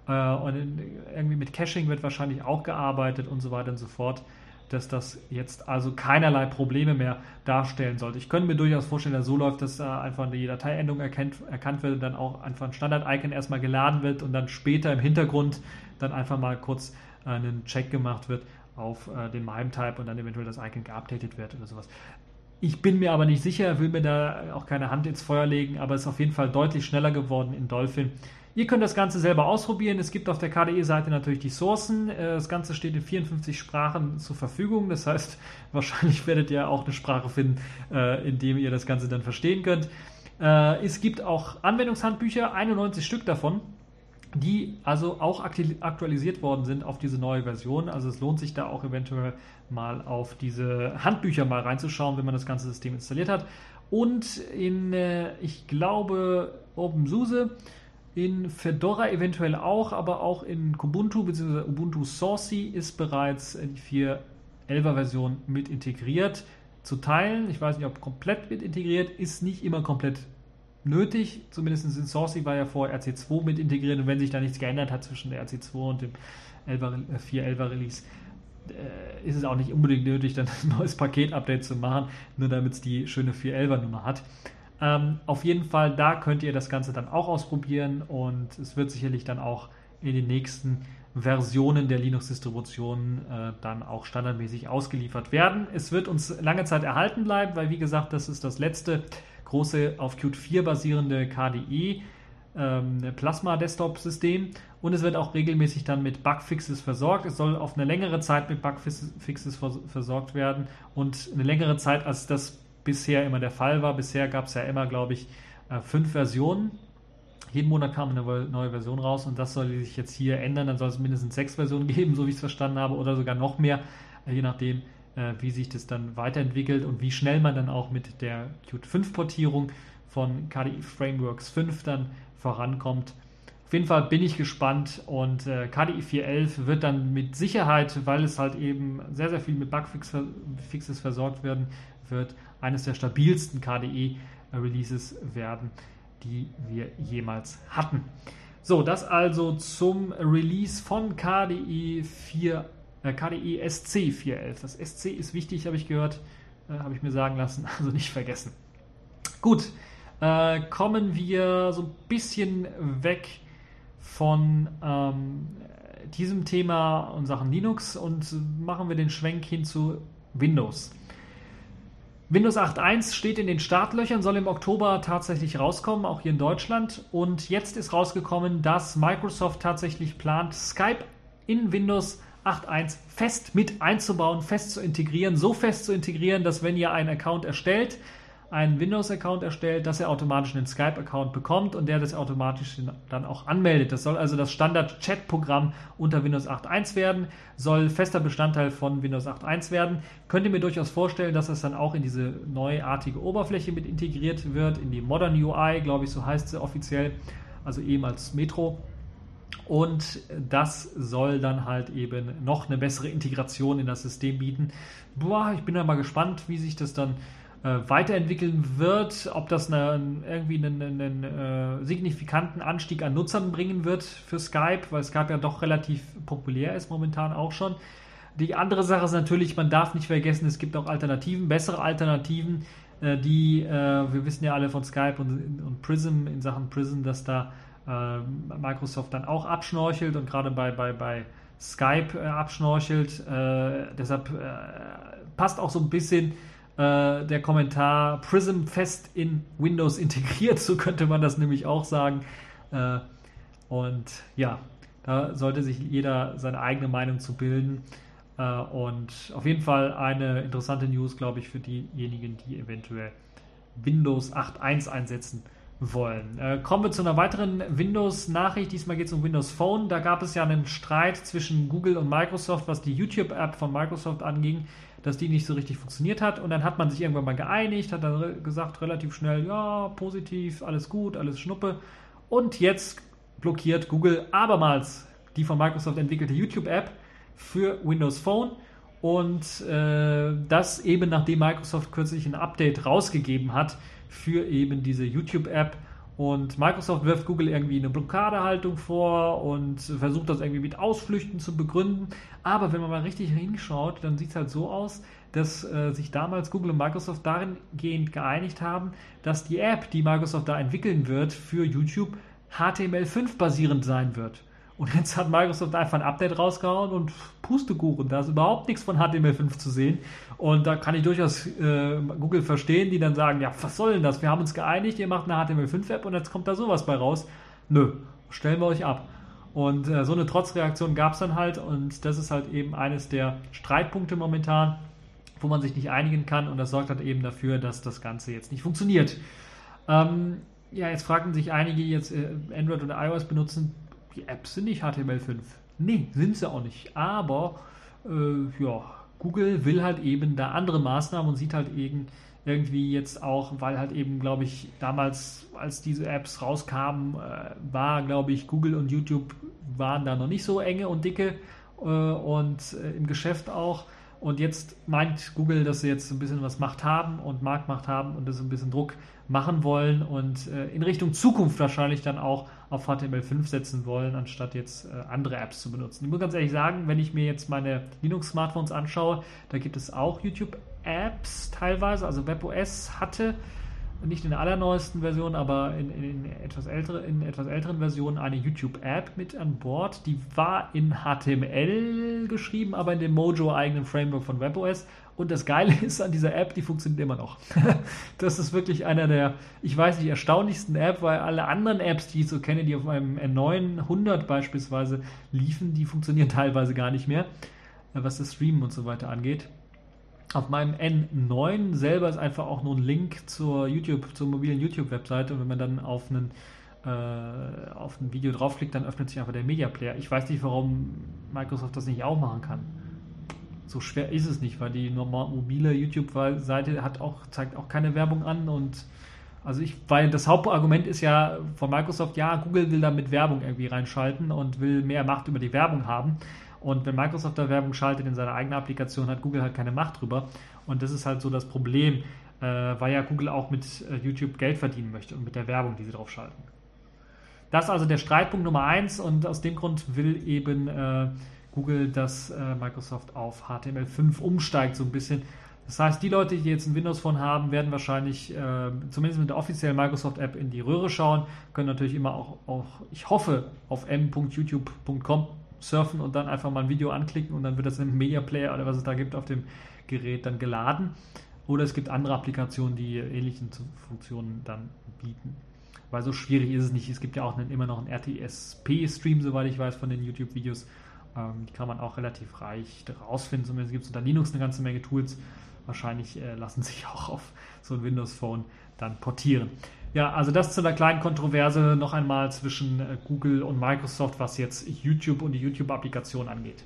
Äh, und irgendwie mit Caching wird wahrscheinlich auch gearbeitet und so weiter und so fort, dass das jetzt also keinerlei Probleme mehr darstellen sollte. Ich könnte mir durchaus vorstellen, dass so läuft, dass einfach die Dateiendung erkennt, erkannt wird und dann auch einfach ein Standard-Icon erstmal geladen wird und dann später im Hintergrund dann einfach mal kurz einen Check gemacht wird auf äh, den MIME-Type und dann eventuell das Icon geupdatet wird oder sowas. Ich bin mir aber nicht sicher, will mir da auch keine Hand ins Feuer legen, aber es ist auf jeden Fall deutlich schneller geworden in Dolphin Ihr könnt das Ganze selber ausprobieren. Es gibt auf der KDE-Seite natürlich die Sourcen. Äh, das Ganze steht in 54 Sprachen zur Verfügung. Das heißt, wahrscheinlich werdet ihr auch eine Sprache finden, äh, in dem ihr das Ganze dann verstehen könnt. Äh, es gibt auch Anwendungshandbücher, 91 Stück davon, die also auch aktualisiert worden sind auf diese neue Version. Also es lohnt sich da auch eventuell mal auf diese Handbücher mal reinzuschauen, wenn man das ganze System installiert hat. Und in, ich glaube, OpenSUSE in Fedora eventuell auch, aber auch in Kubuntu bzw. Ubuntu Saucy ist bereits die 4.11er Version mit integriert. Zu teilen, ich weiß nicht, ob komplett mit integriert, ist nicht immer komplett nötig. Zumindest in Saucy war ja vor RC2 mit integriert und wenn sich da nichts geändert hat zwischen der RC2 und dem 4.11er Release, äh, ist es auch nicht unbedingt nötig, dann ein neues Paket-Update zu machen, nur damit es die schöne 4.11er Nummer hat. Ähm, auf jeden Fall, da könnt ihr das Ganze dann auch ausprobieren und es wird sicherlich dann auch in den nächsten Versionen der Linux-Distribution äh, dann auch standardmäßig ausgeliefert werden. Es wird uns lange Zeit erhalten bleiben, weil wie gesagt, das ist das letzte große auf Qt 4 basierende KDE ähm, Plasma-Desktop-System und es wird auch regelmäßig dann mit Bugfixes versorgt. Es soll auf eine längere Zeit mit Bugfixes versorgt werden und eine längere Zeit als das bisher immer der Fall war. Bisher gab es ja immer, glaube ich, äh, fünf Versionen jeden Monat kam eine neue Version raus und das soll sich jetzt hier ändern. Dann soll es mindestens sechs Versionen geben, so wie ich es verstanden habe, oder sogar noch mehr, äh, je nachdem, äh, wie sich das dann weiterentwickelt und wie schnell man dann auch mit der Qt 5 Portierung von KDE Frameworks 5 dann vorankommt. Auf jeden Fall bin ich gespannt und äh, KDE 4.11 wird dann mit Sicherheit, weil es halt eben sehr, sehr viel mit Bugfixes versorgt werden wird, eines der stabilsten KDE-Releases werden, die wir jemals hatten. So, das also zum Release von KDE 4, äh, KDE SC 4.11. Das SC ist wichtig, habe ich gehört, äh, habe ich mir sagen lassen, also nicht vergessen. Gut, äh, kommen wir so ein bisschen weg von ähm, diesem Thema in Sachen Linux und machen wir den Schwenk hin zu Windows. Windows 8.1 steht in den Startlöchern, soll im Oktober tatsächlich rauskommen, auch hier in Deutschland. Und jetzt ist rausgekommen, dass Microsoft tatsächlich plant, Skype in Windows 8.1 fest mit einzubauen, fest zu integrieren, so fest zu integrieren, dass wenn ihr einen Account erstellt, einen Windows-Account erstellt, dass er automatisch einen Skype-Account bekommt und der das automatisch dann auch anmeldet. Das soll also das Standard-Chat-Programm unter Windows 8.1 werden, soll fester Bestandteil von Windows 8.1 werden. Könnt ihr mir durchaus vorstellen, dass es dann auch in diese neuartige Oberfläche mit integriert wird, in die Modern UI, glaube ich, so heißt sie offiziell, also eben als Metro. Und das soll dann halt eben noch eine bessere Integration in das System bieten. Boah, ich bin da mal gespannt, wie sich das dann äh, weiterentwickeln wird, ob das eine, irgendwie einen, einen äh, signifikanten Anstieg an Nutzern bringen wird für Skype, weil Skype ja doch relativ populär ist momentan auch schon. Die andere Sache ist natürlich, man darf nicht vergessen, es gibt auch Alternativen, bessere Alternativen, äh, die, äh, wir wissen ja alle von Skype und, und Prism, in Sachen Prism, dass da äh, Microsoft dann auch abschnorchelt und gerade bei, bei, bei Skype äh, abschnorchelt. deshalb passt auch so ein bisschen äh, der Kommentar Prism fest in Windows integriert, so könnte man das nämlich auch sagen. Äh, und ja, da sollte sich jeder seine eigene Meinung zu bilden. Äh, und auf jeden Fall eine interessante News, glaube ich, für diejenigen, die eventuell Windows 8.1 einsetzen wollen. Äh, kommen wir zu einer weiteren Windows-Nachricht. Diesmal geht es um Windows Phone. Da gab es ja einen Streit zwischen Google und Microsoft, was die YouTube-App von Microsoft anging dass die nicht so richtig funktioniert hat. Und dann hat man sich irgendwann mal geeinigt, hat dann gesagt relativ schnell, ja, positiv, alles gut, alles Schnuppe. Und jetzt blockiert Google abermals die von Microsoft entwickelte YouTube-App für Windows Phone. Und äh, das eben nachdem Microsoft kürzlich ein Update rausgegeben hat für eben diese YouTube-App und Microsoft wirft Google irgendwie eine Blockadehaltung vor und versucht das irgendwie mit Ausflüchten zu begründen. Aber wenn man mal richtig hinschaut, dann sieht es halt so aus, dass äh, sich damals Google und Microsoft dahingehend geeinigt haben, dass die App, die Microsoft da entwickeln wird für YouTube, HTML5 basierend sein wird. Und jetzt hat Microsoft einfach ein Update rausgehauen und Pustekuchen, da ist überhaupt nichts von HTML5 zu sehen. Und da kann ich durchaus äh, Google verstehen, die dann sagen, ja, was soll denn das? Wir haben uns geeinigt, ihr macht eine HTML5-App und jetzt kommt da sowas bei raus. Nö, stellen wir euch ab. Und äh, so eine Trotzreaktion gab es dann halt und das ist halt eben eines der Streitpunkte momentan, wo man sich nicht einigen kann und das sorgt halt eben dafür, dass das Ganze jetzt nicht funktioniert. Ähm, ja, jetzt fragen sich einige, die jetzt äh, Android oder iOS benutzen, die Apps sind nicht HTML5. Nee, sind sie auch nicht. Aber äh, ja, Google will halt eben da andere Maßnahmen und sieht halt eben irgendwie jetzt auch, weil halt eben, glaube ich, damals, als diese Apps rauskamen, äh, war, glaube ich, Google und YouTube waren da noch nicht so enge und dicke äh, und äh, im Geschäft auch. Und jetzt meint Google, dass sie jetzt ein bisschen was Macht haben und Marktmacht haben und das ein bisschen Druck machen wollen und äh, in Richtung Zukunft wahrscheinlich dann auch auf HTML5 setzen wollen, anstatt jetzt äh, andere Apps zu benutzen. Ich muss ganz ehrlich sagen, wenn ich mir jetzt meine Linux-Smartphones anschaue, da gibt es auch YouTube-Apps teilweise, also WebOS hatte nicht in der allerneuesten Version, aber in, in, etwas, ältere, in etwas älteren Versionen eine YouTube-App mit an Bord. Die war in HTML geschrieben, aber in dem Mojo-eigenen Framework von WebOS. Und das Geile ist an dieser App, die funktioniert immer noch. das ist wirklich einer der, ich weiß nicht, erstaunlichsten App, weil alle anderen Apps, die ich so kenne, die auf meinem N900 beispielsweise liefen, die funktionieren teilweise gar nicht mehr, was das Streamen und so weiter angeht. Auf meinem N9 selber ist einfach auch nur ein Link zur YouTube, zur mobilen YouTube-Webseite. Und wenn man dann auf einen äh, auf ein Video draufklickt, dann öffnet sich einfach der Media Player. Ich weiß nicht, warum Microsoft das nicht auch machen kann. So schwer ist es nicht, weil die normal mobile YouTube-Seite hat auch, zeigt auch keine Werbung an und also ich, weil das Hauptargument ist ja von Microsoft, ja, Google will da mit Werbung irgendwie reinschalten und will mehr Macht über die Werbung haben. Und wenn Microsoft da Werbung schaltet in seiner eigenen Applikation, hat Google halt keine Macht drüber. Und das ist halt so das Problem, äh, weil ja Google auch mit äh, YouTube Geld verdienen möchte und mit der Werbung, die sie drauf schalten. Das ist also der Streitpunkt Nummer eins und aus dem Grund will eben äh, Google, dass äh, Microsoft auf HTML5 umsteigt, so ein bisschen. Das heißt, die Leute, die jetzt ein Windows Phone haben, werden wahrscheinlich äh, zumindest mit der offiziellen Microsoft App in die Röhre schauen, können natürlich immer auch, auch ich hoffe, auf m.youtube.com surfen und dann einfach mal ein Video anklicken und dann wird das im Media Player oder was es da gibt auf dem Gerät dann geladen. Oder es gibt andere Applikationen, die ähnliche Funktionen dann bieten. Weil so schwierig ist es nicht. Es gibt ja auch einen, immer noch einen RTSP-Stream, soweit ich weiß, von den YouTube-Videos. Ähm, die kann man auch relativ reich rausfinden. Zumindest gibt es unter Linux eine ganze Menge Tools. Wahrscheinlich äh, lassen sich auch auf so ein Windows Phone dann portieren. Ja, also das zu einer kleinen Kontroverse noch einmal zwischen äh, Google und Microsoft, was jetzt YouTube und die YouTube-Applikation angeht.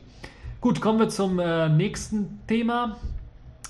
Gut, kommen wir zum äh, nächsten Thema.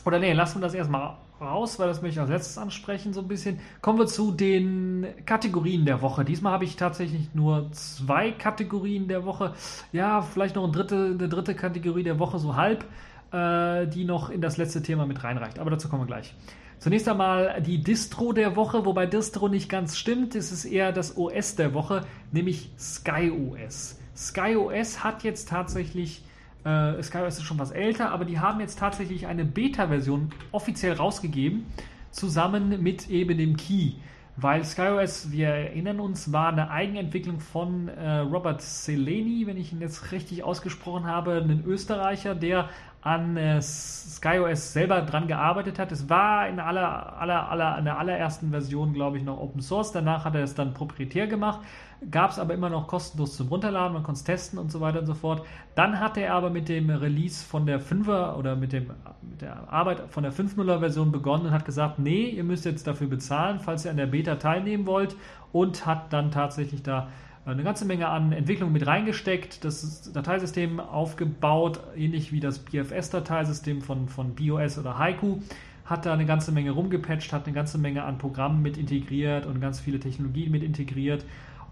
Oder nee, lassen wir das erstmal raus, weil das möchte ich als letztes ansprechen, so ein bisschen. Kommen wir zu den Kategorien der Woche. Diesmal habe ich tatsächlich nur zwei Kategorien der Woche. Ja, vielleicht noch eine dritte, eine dritte Kategorie der Woche, so halb, äh, die noch in das letzte Thema mit reinreicht. Aber dazu kommen wir gleich. Zunächst einmal die Distro der Woche, wobei Distro nicht ganz stimmt. Es ist eher das OS der Woche, nämlich SkyOS. SkyOS hat jetzt tatsächlich äh, SkyOS ist schon was älter, aber die haben jetzt tatsächlich eine Beta-Version offiziell rausgegeben, zusammen mit eben dem Key. Weil SkyOS, wir erinnern uns, war eine Eigenentwicklung von äh, Robert Seleni, wenn ich ihn jetzt richtig ausgesprochen habe, ein Österreicher, der an äh, SkyOS selber dran gearbeitet hat. Es war in aller, aller, aller, in der allerersten Version, glaube ich, noch Open Source. Danach hat er es dann proprietär gemacht. Gab es aber immer noch kostenlos zum Runterladen, man konnte es testen und so weiter und so fort. Dann hat er aber mit dem Release von der 5er oder mit, dem, mit der Arbeit von der 5.0er Version begonnen und hat gesagt, nee, ihr müsst jetzt dafür bezahlen, falls ihr an der Beta teilnehmen wollt und hat dann tatsächlich da eine ganze Menge an Entwicklung mit reingesteckt, das Dateisystem aufgebaut, ähnlich wie das BFS-Dateisystem von, von BOS oder Haiku, hat da eine ganze Menge rumgepatcht, hat eine ganze Menge an Programmen mit integriert und ganz viele Technologien mit integriert.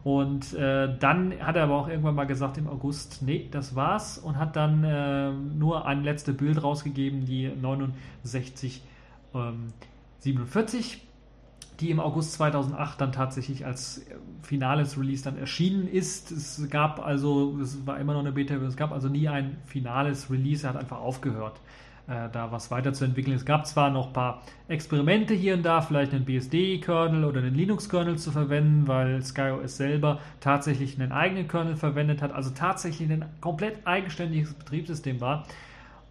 Und äh, dann hat er aber auch irgendwann mal gesagt im August, nee, das war's und hat dann äh, nur ein letztes Bild rausgegeben, die 6947. Ähm, die im August 2008 dann tatsächlich als äh, finales Release dann erschienen ist. Es gab also, es war immer noch eine Beta, es gab also nie ein finales Release, er hat einfach aufgehört, äh, da was weiterzuentwickeln. Es gab zwar noch ein paar Experimente hier und da, vielleicht einen BSD-Kernel oder einen Linux-Kernel zu verwenden, weil SkyOS selber tatsächlich einen eigenen Kernel verwendet hat, also tatsächlich ein komplett eigenständiges Betriebssystem war.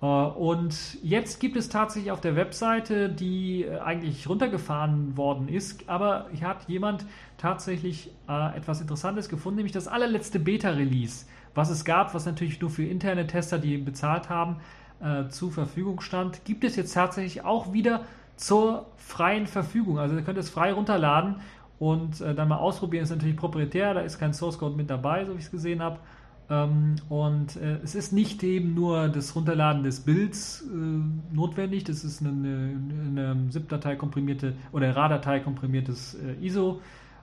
Äh, und jetzt gibt es tatsächlich auf der Webseite, die äh, eigentlich runtergefahren worden ist, aber hier hat jemand tatsächlich äh, etwas Interessantes gefunden, nämlich das allerletzte Beta-Release, was es gab, was natürlich nur für interne Tester, die bezahlt haben, zur Verfügung stand, gibt es jetzt tatsächlich auch wieder zur freien Verfügung. Also ihr könnt es frei runterladen und dann mal ausprobieren. Ist natürlich proprietär, da ist kein Source Code mit dabei, so wie ich es gesehen habe. Ähm, und äh, es ist nicht eben nur das Runterladen des Bilds äh, notwendig, das ist eine, eine, ZIP-Datei komprimierte oder RA-Datei komprimiertes äh,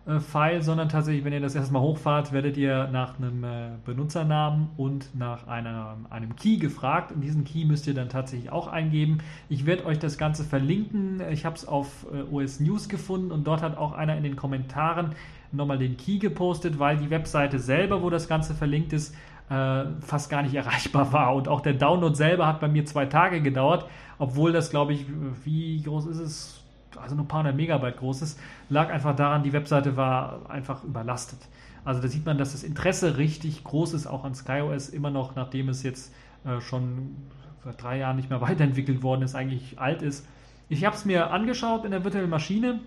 ISO-File, sondern tatsächlich, wenn ihr das erstmal hochfahrt, werdet ihr nach einem äh, Benutzernamen und nach einer, einem Key gefragt. Und diesen Key müsst ihr dann tatsächlich auch eingeben. Ich werde euch das Ganze verlinken. Ich habe es auf äh, OS News gefunden und dort hat auch einer in den Kommentaren nochmal den Key gepostet, weil die Webseite selber, wo das Ganze verlinkt ist, äh, fast gar nicht erreichbar war. Und auch der Download selber hat bei mir zwei Tage gedauert, obwohl das, glaube ich, wie groß ist es? Also nur ein paar hundert Megabyte groß ist, lag einfach daran, die Webseite war einfach überlastet. Also da sieht man, dass das Interesse richtig groß ist, auch an SkyOS, immer noch, nachdem es jetzt äh, schon seit drei Jahren nicht mehr weiterentwickelt worden ist, eigentlich alt ist. Ich habe es mir angeschaut in der virtuellen Maschine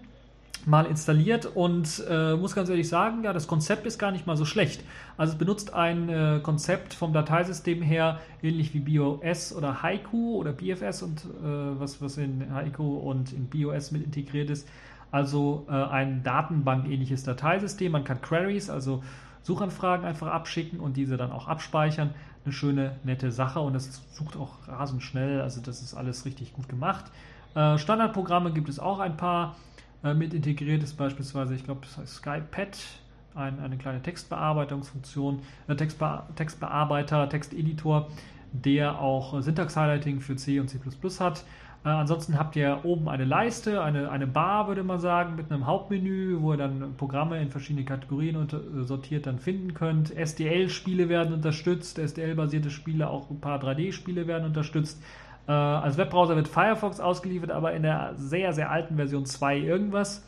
mal installiert und äh, muss ganz ehrlich sagen, ja, das Konzept ist gar nicht mal so schlecht. Also es benutzt ein äh, Konzept vom Dateisystem her, ähnlich wie BOS oder Haiku oder BFS und äh, was, was in Haiku und in BOS mit integriert ist. also äh, ein Datenbank-ähnliches Dateisystem. Man kann Queries, also Suchanfragen einfach abschicken und diese dann auch abspeichern. Eine schöne, nette Sache und das sucht auch rasend schnell, also das ist alles richtig gut gemacht. Äh, Standardprogramme gibt es auch ein paar äh, mit integriert, ist beispielsweise, ich glaube, das heißt SkyPad, ein, eine kleine Textbearbeitungsfunktion, äh, Textbe Textbearbeiter, Texteditor, der auch Syntax-Highlighting für C und C hat. Äh, ansonsten habt ihr oben eine Leiste, eine, eine Bar, würde man sagen, mit einem Hauptmenü, wo ihr dann Programme in verschiedene Kategorien unter, äh, sortiert dann finden könnt. SDL-Spiele werden unterstützt, SDL-basierte Spiele, auch ein paar 3D-Spiele werden unterstützt. Äh, als Webbrowser wird Firefox ausgeliefert, aber in der sehr, sehr alten Version 2 irgendwas.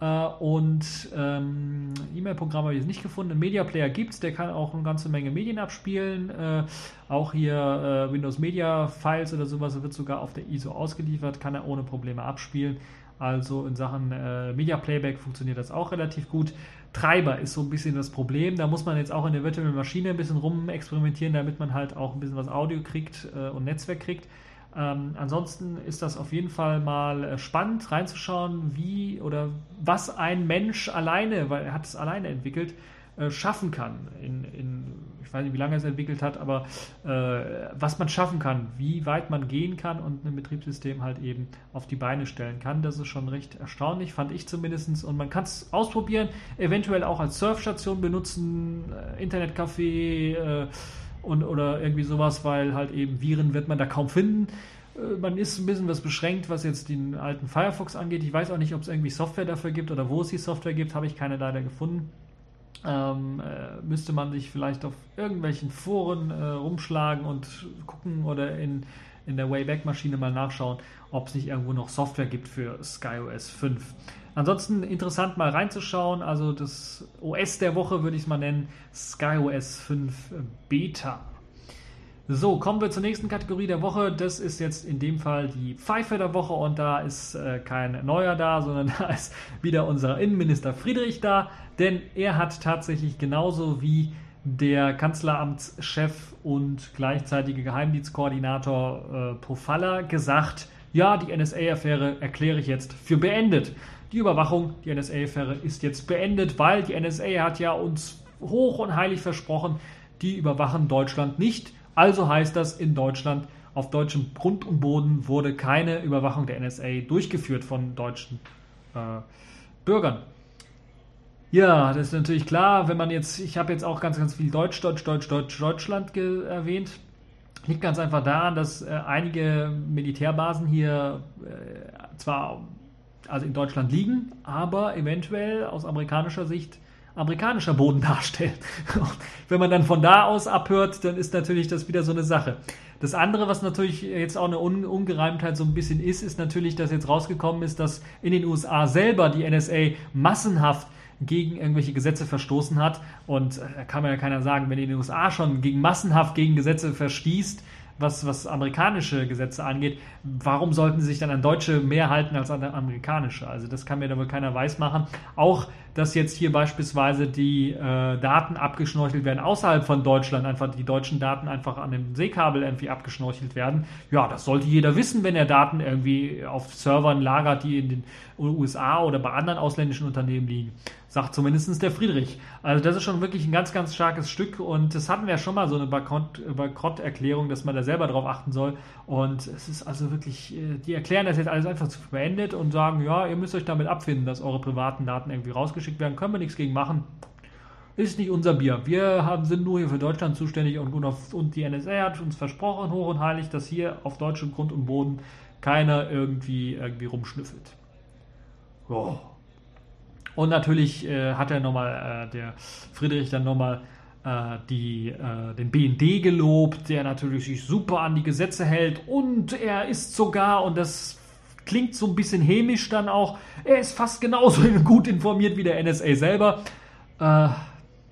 Äh, und ähm, E-Mail-Programm habe ich jetzt nicht gefunden. Ein Media Player gibt es, der kann auch eine ganze Menge Medien abspielen. Äh, auch hier äh, Windows Media Files oder sowas wird sogar auf der ISO ausgeliefert, kann er ohne Probleme abspielen. Also in Sachen äh, Media Playback funktioniert das auch relativ gut. Treiber ist so ein bisschen das Problem. Da muss man jetzt auch in der virtuellen Maschine ein bisschen rumexperimentieren, damit man halt auch ein bisschen was Audio kriegt äh, und Netzwerk kriegt. Ähm, ansonsten ist das auf jeden Fall mal äh, spannend reinzuschauen, wie oder was ein Mensch alleine, weil er hat es alleine entwickelt, äh, schaffen kann. In, in, ich weiß nicht, wie lange es entwickelt hat, aber äh, was man schaffen kann, wie weit man gehen kann und ein Betriebssystem halt eben auf die Beine stellen kann. Das ist schon recht erstaunlich, fand ich zumindest. Und man kann es ausprobieren, eventuell auch als Surfstation benutzen, äh, Internetcafé äh, und, oder irgendwie sowas, weil halt eben Viren wird man da kaum finden. Man ist ein bisschen was beschränkt, was jetzt den alten Firefox angeht. Ich weiß auch nicht, ob es irgendwie Software dafür gibt oder wo es die Software gibt, habe ich keine leider gefunden. Ähm, äh, müsste man sich vielleicht auf irgendwelchen Foren äh, rumschlagen und gucken oder in, in der Wayback-Maschine mal nachschauen, ob es nicht irgendwo noch Software gibt für SkyOS 5. Ansonsten interessant mal reinzuschauen. Also das OS der Woche würde ich es mal nennen, SkyOS 5 Beta. So, kommen wir zur nächsten Kategorie der Woche. Das ist jetzt in dem Fall die Pfeife der Woche und da ist äh, kein neuer da, sondern da ist wieder unser Innenminister Friedrich da, denn er hat tatsächlich genauso wie der Kanzleramtschef und gleichzeitige Geheimdienstkoordinator äh, Pofalla gesagt, ja, die NSA-Affäre erkläre ich jetzt für beendet die Überwachung, die NSA-Affäre ist jetzt beendet, weil die NSA hat ja uns hoch und heilig versprochen, die überwachen Deutschland nicht. Also heißt das, in Deutschland auf deutschem Grund und Boden wurde keine Überwachung der NSA durchgeführt von deutschen äh, Bürgern. Ja, das ist natürlich klar, wenn man jetzt, ich habe jetzt auch ganz, ganz viel Deutsch, Deutsch, Deutsch, Deutsch, Deutschland erwähnt. Liegt ganz einfach daran, dass äh, einige Militärbasen hier äh, zwar also in Deutschland liegen, aber eventuell aus amerikanischer Sicht amerikanischer Boden darstellen. Wenn man dann von da aus abhört, dann ist natürlich das wieder so eine Sache. Das andere, was natürlich jetzt auch eine Un Ungereimtheit so ein bisschen ist, ist natürlich, dass jetzt rausgekommen ist, dass in den USA selber die NSA massenhaft gegen irgendwelche Gesetze verstoßen hat. Und äh, da kann man ja keiner sagen, wenn in den USA schon gegen massenhaft gegen Gesetze verstießt, was, was amerikanische Gesetze angeht, warum sollten sie sich dann an deutsche mehr halten als an amerikanische? Also das kann mir da wohl keiner weismachen. Auch, dass jetzt hier beispielsweise die äh, Daten abgeschnorchelt werden außerhalb von Deutschland, einfach die deutschen Daten einfach an dem Seekabel irgendwie abgeschnorchelt werden. Ja, das sollte jeder wissen, wenn er Daten irgendwie auf Servern lagert, die in den USA oder bei anderen ausländischen Unternehmen liegen. Sagt zumindest der Friedrich. Also das ist schon wirklich ein ganz, ganz starkes Stück und das hatten wir ja schon mal so eine Bankrotterklärung, dass man da selber drauf achten soll. Und es ist also wirklich, äh, die erklären das jetzt alles einfach zu beendet und sagen, ja, ihr müsst euch damit abfinden, dass eure privaten Daten irgendwie rausgeschickt werden. Können wir nichts gegen machen. Ist nicht unser Bier. Wir haben, sind nur hier für Deutschland zuständig und, und die NSA hat uns versprochen, hoch und heilig, dass hier auf deutschem Grund und Boden keiner irgendwie, irgendwie rumschnüffelt. Oh. Und natürlich äh, hat er nochmal, äh, der Friedrich dann nochmal äh, äh, den BND gelobt, der natürlich sich super an die Gesetze hält und er ist sogar, und das klingt so ein bisschen hämisch dann auch, er ist fast genauso gut informiert wie der NSA selber. Äh,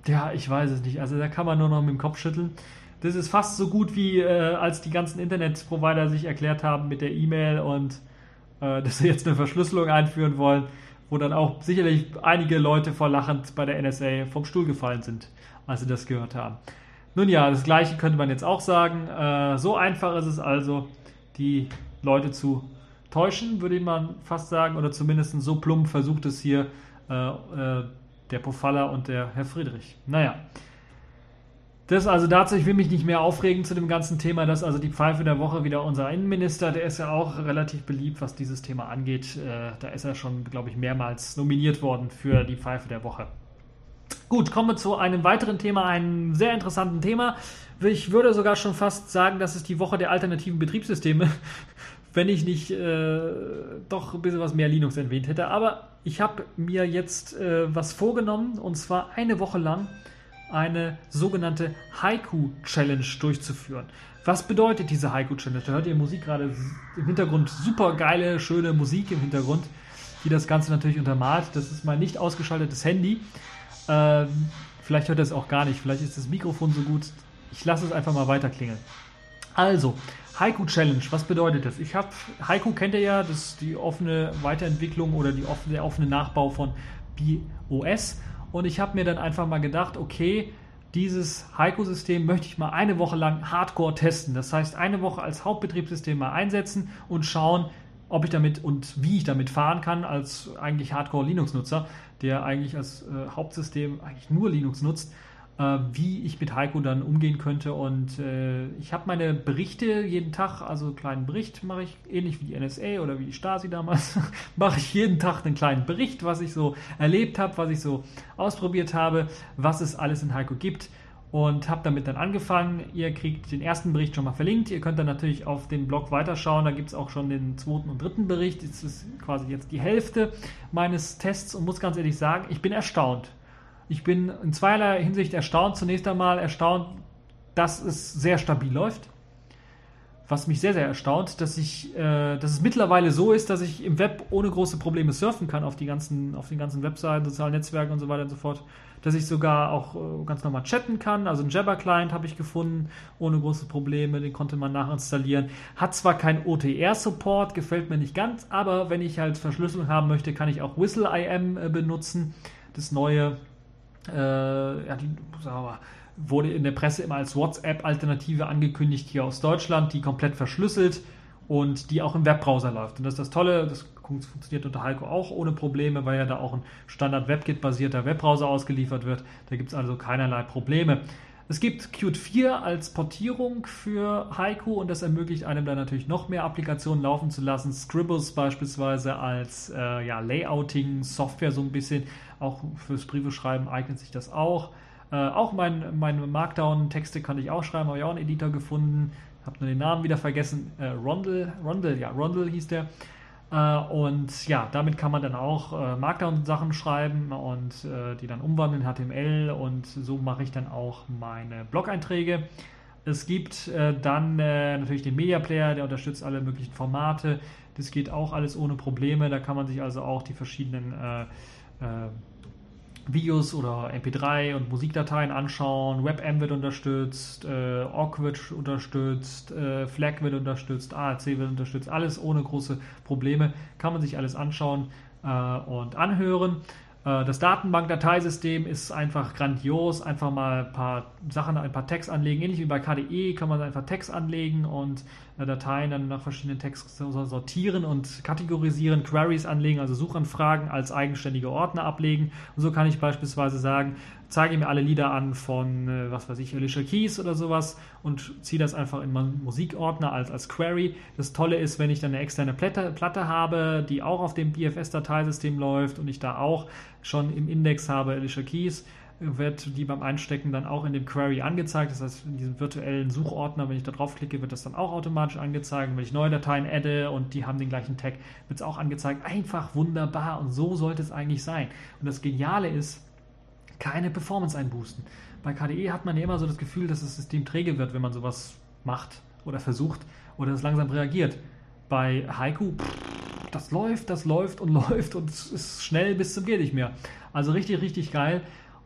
ja, ich weiß es nicht. Also da kann man nur noch mit dem Kopf schütteln. Das ist fast so gut wie äh, als die ganzen Internetprovider sich erklärt haben mit der E-Mail und äh, dass sie jetzt eine Verschlüsselung einführen wollen wo dann auch sicherlich einige Leute vor lachend bei der NSA vom Stuhl gefallen sind, als sie das gehört haben. Nun ja, das gleiche könnte man jetzt auch sagen. Äh, so einfach ist es also, die Leute zu täuschen, würde man fast sagen, oder zumindest so plump versucht es hier äh, äh, der Pofalla und der Herr Friedrich. Naja. Das also dazu, ich will mich nicht mehr aufregen zu dem ganzen Thema. Das ist also die Pfeife der Woche wieder unser Innenminister. Der ist ja auch relativ beliebt, was dieses Thema angeht. Äh, da ist er schon, glaube ich, mehrmals nominiert worden für die Pfeife der Woche. Gut, kommen wir zu einem weiteren Thema, einem sehr interessanten Thema. Ich würde sogar schon fast sagen, das ist die Woche der alternativen Betriebssysteme, wenn ich nicht äh, doch ein bisschen was mehr Linux erwähnt hätte. Aber ich habe mir jetzt äh, was vorgenommen und zwar eine Woche lang eine sogenannte Haiku Challenge durchzuführen. Was bedeutet diese Haiku Challenge? Da hört ihr Musik gerade im Hintergrund, super geile, schöne Musik im Hintergrund, die das Ganze natürlich untermalt. Das ist mein nicht ausgeschaltetes Handy. Ähm, vielleicht hört ihr es auch gar nicht, vielleicht ist das Mikrofon so gut. Ich lasse es einfach mal weiter klingeln. Also, Haiku Challenge, was bedeutet das? Ich habe, Haiku kennt ihr ja, das ist die offene Weiterentwicklung oder die offene, der offene Nachbau von BOS. Und ich habe mir dann einfach mal gedacht, okay, dieses Heiko-System möchte ich mal eine Woche lang hardcore testen. Das heißt, eine Woche als Hauptbetriebssystem mal einsetzen und schauen, ob ich damit und wie ich damit fahren kann als eigentlich Hardcore-Linux-Nutzer, der eigentlich als äh, Hauptsystem eigentlich nur Linux nutzt wie ich mit Heiko dann umgehen könnte. Und äh, ich habe meine Berichte jeden Tag, also einen kleinen Bericht mache ich, ähnlich wie die NSA oder wie die Stasi damals, mache ich jeden Tag einen kleinen Bericht, was ich so erlebt habe, was ich so ausprobiert habe, was es alles in Heiko gibt und habe damit dann angefangen. Ihr kriegt den ersten Bericht schon mal verlinkt. Ihr könnt dann natürlich auf dem Blog weiterschauen. Da gibt es auch schon den zweiten und dritten Bericht. Das ist quasi jetzt die Hälfte meines Tests und muss ganz ehrlich sagen, ich bin erstaunt. Ich bin in zweierlei Hinsicht erstaunt. Zunächst einmal erstaunt, dass es sehr stabil läuft. Was mich sehr, sehr erstaunt, dass, ich, äh, dass es mittlerweile so ist, dass ich im Web ohne große Probleme surfen kann auf, die ganzen, auf den ganzen Webseiten, sozialen Netzwerken und so weiter und so fort. Dass ich sogar auch äh, ganz normal chatten kann. Also einen Jabber-Client habe ich gefunden, ohne große Probleme. Den konnte man nachinstallieren. Hat zwar keinen OTR-Support, gefällt mir nicht ganz, aber wenn ich halt Verschlüsselung haben möchte, kann ich auch Whistle.im äh, benutzen. Das neue ja, die mal, wurde in der Presse immer als WhatsApp-Alternative angekündigt hier aus Deutschland, die komplett verschlüsselt und die auch im Webbrowser läuft. Und das ist das Tolle, das funktioniert unter Heiko auch ohne Probleme, weil ja da auch ein Standard WebKit-basierter Webbrowser ausgeliefert wird. Da gibt es also keinerlei Probleme. Es gibt Qt 4 als Portierung für Haiku und das ermöglicht einem dann natürlich noch mehr Applikationen laufen zu lassen. Scribbles beispielsweise als äh, ja, Layouting-Software so ein bisschen. Auch fürs Briefe eignet sich das auch. Äh, auch meine mein Markdown-Texte kann ich auch schreiben, habe ich auch einen Editor gefunden. Habe nur den Namen wieder vergessen. Äh, Rondel, Rondel, ja, Rondel hieß der. Äh, und ja, damit kann man dann auch äh, Markdown-Sachen schreiben und äh, die dann umwandeln in HTML und so mache ich dann auch meine Blog-Einträge. Es gibt äh, dann natürlich den Media Player, der unterstützt alle möglichen Formate. Das geht auch alles ohne Probleme. Da kann man sich also auch die verschiedenen Videos oder MP3 und Musikdateien anschauen. WebM wird unterstützt, äh, Org wird unterstützt, äh, Flag wird unterstützt, ARC wird unterstützt. Alles ohne große Probleme. Kann man sich alles anschauen äh, und anhören. Äh, das Datenbank-Dateisystem ist einfach grandios. Einfach mal ein paar Sachen, ein paar Tags anlegen. Ähnlich wie bei KDE kann man einfach Tags anlegen und äh, Dateien dann nach verschiedenen Tags sortieren und kategorisieren, Queries anlegen, also Suchanfragen als eigenständige Ordner ablegen. Und so kann ich beispielsweise sagen, zeige mir alle Lieder an von, äh, was weiß ich, Alicia Keys oder sowas und ziehe das einfach in meinen Musikordner als, als Query. Das Tolle ist, wenn ich dann eine externe Platte, Platte habe, die auch auf dem BFS-Dateisystem läuft und ich da auch schon im Index habe Alicia Keys, wird die beim Einstecken dann auch in dem Query angezeigt. Das heißt, in diesem virtuellen Suchordner, wenn ich da draufklicke, wird das dann auch automatisch angezeigt. Wenn ich neue Dateien adde und die haben den gleichen Tag, wird es auch angezeigt. Einfach wunderbar und so sollte es eigentlich sein. Und das Geniale ist, keine Performance einboosten. Bei KDE hat man ja immer so das Gefühl, dass das System träge wird, wenn man sowas macht oder versucht oder es langsam reagiert. Bei Haiku, pff, das läuft, das läuft und läuft und es ist schnell bis zum geht nicht mehr. Also richtig, richtig geil.